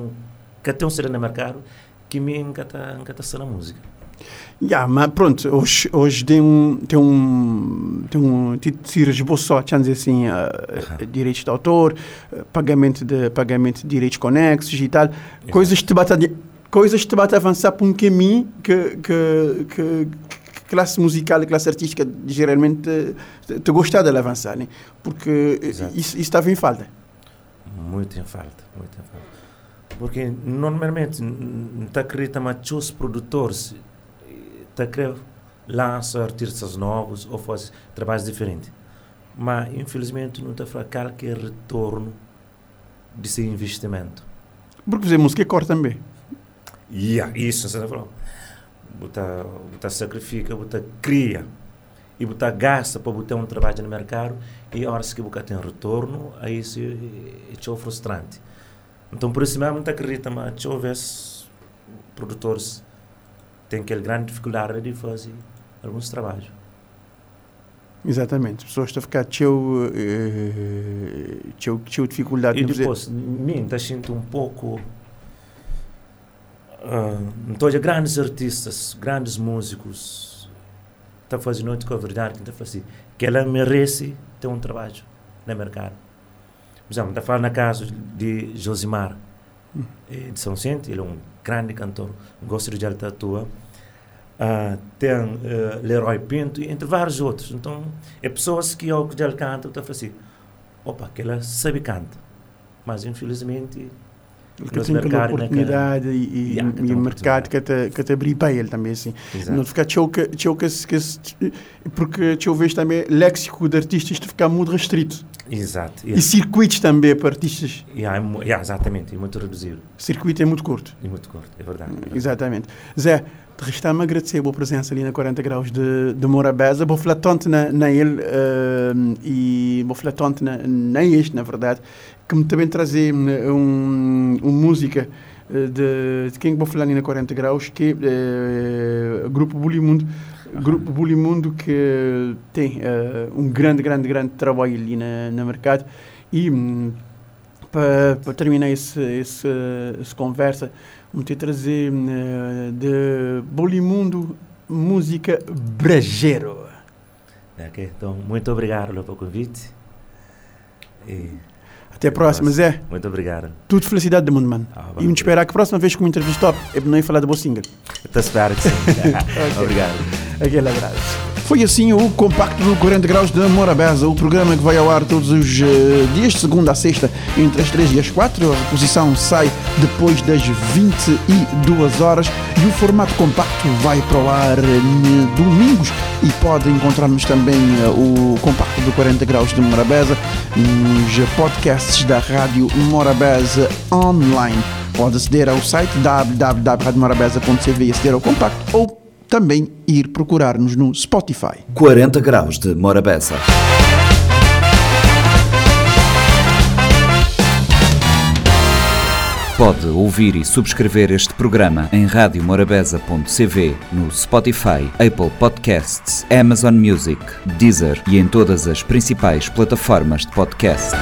que tem um ser no mercado que me encanta, encanta na música. Yeah, mas pronto, hoje, hoje tem um, tem um, tem um, se esboçou, dizer assim, uh, uh, direitos de autor, uh, pagamento de, pagamento de direitos conexos e tal, coisas que te batem, coisas que te batem avançar para um caminho que, que, que, classe musical e classe artística geralmente te gostar de avançar, né? porque isso, estava em falta. Muito em falta, muito em falta. Porque normalmente não acredita mais os produtores tá lançam artistas novos ou fazem trabalhos diferentes. Mas infelizmente não está qualquer retorno desse investimento. Porque fazer música corta também. Yeah, isso, você está falando botar, botar sacrifica, botar cria e botar gasta para botar um trabalho no mercado e a hora que botar tem retorno, aí isso é, é frustrante. Então por isso mesmo não acredito, mas se houvesse produtores têm aquela grande dificuldade de fazer alguns trabalhos. Exatamente, as pessoas estão a ficar teu, teu, teu dificuldade e depois, mim, sinto um pouco Uh, então, grandes artistas, grandes músicos, está fazendo noite com a verdade, está fazendo que ela merece ter um trabalho no mercado. Por exemplo, está falando na caso de Josimar. Eh, de São Vicente, ele é um grande cantor, gosto de ele atua. Uh, tem uh, Leroy Pinto, entre vários outros. Então, é pessoas que ao que ele canta, está assim, opa, que ela sabe cantar. Mas, infelizmente, que tem aquela oportunidade e, e, yeah, e o mercado que te, que te abrir para ele também assim Exato. não ficar choca, choca que, porque eu vejo também léxico de artistas de ficar muito restrito Exato. Yeah. E circuitos também para artistas. Yeah, yeah, exatamente, e muito reduzido. Circuito é muito curto. E muito curto, é verdade. É verdade. Exatamente. Zé, te resta-me agradecer a boa presença ali na 40 graus de, de Morabeza. Vou falar tanto na, na ele uh, e vou falar tanto na, na este, na verdade que me também trazer um, uma música eh, de, de quem vou falar ali na 40 graus, que é uh, Grupo Bulimundo, Grupo Bulimundo que tem uh, um grande, grande, grande trabalho ali na, na mercado e um, para, para terminar esse, esse, essa conversa, vamos ter trazer uh, de Bulimundo música brejeiro. Ok, então muito obrigado pelo convite. E até a próxima, Zé. Muito obrigado. Tudo felicidade do mundo, mano. Ah, e me esperar que a próxima vez que me entrevistar, eu não ia falar da boa single. Estou a esperar que sim. <laughs> okay. Obrigado. Aquele abraço. Foi assim o compacto do 40 Graus de Morabeza, o programa que vai ao ar todos os uh, dias, de segunda a sexta, entre as 3 e as 4. A reposição sai depois das 22 horas e o formato compacto vai para o ar uh, domingos e pode encontrar-nos também uh, o compacto do 40 Graus de Morabeza nos podcasts da Rádio Morabeza online. Pode aceder ao site www.radiomorabeza.cv e aceder ao compacto ou também ir procurar-nos no Spotify. 40 graus de Morabeza. Pode ouvir e subscrever este programa em radiomorabeza.cv, no Spotify, Apple Podcasts, Amazon Music, Deezer e em todas as principais plataformas de podcast.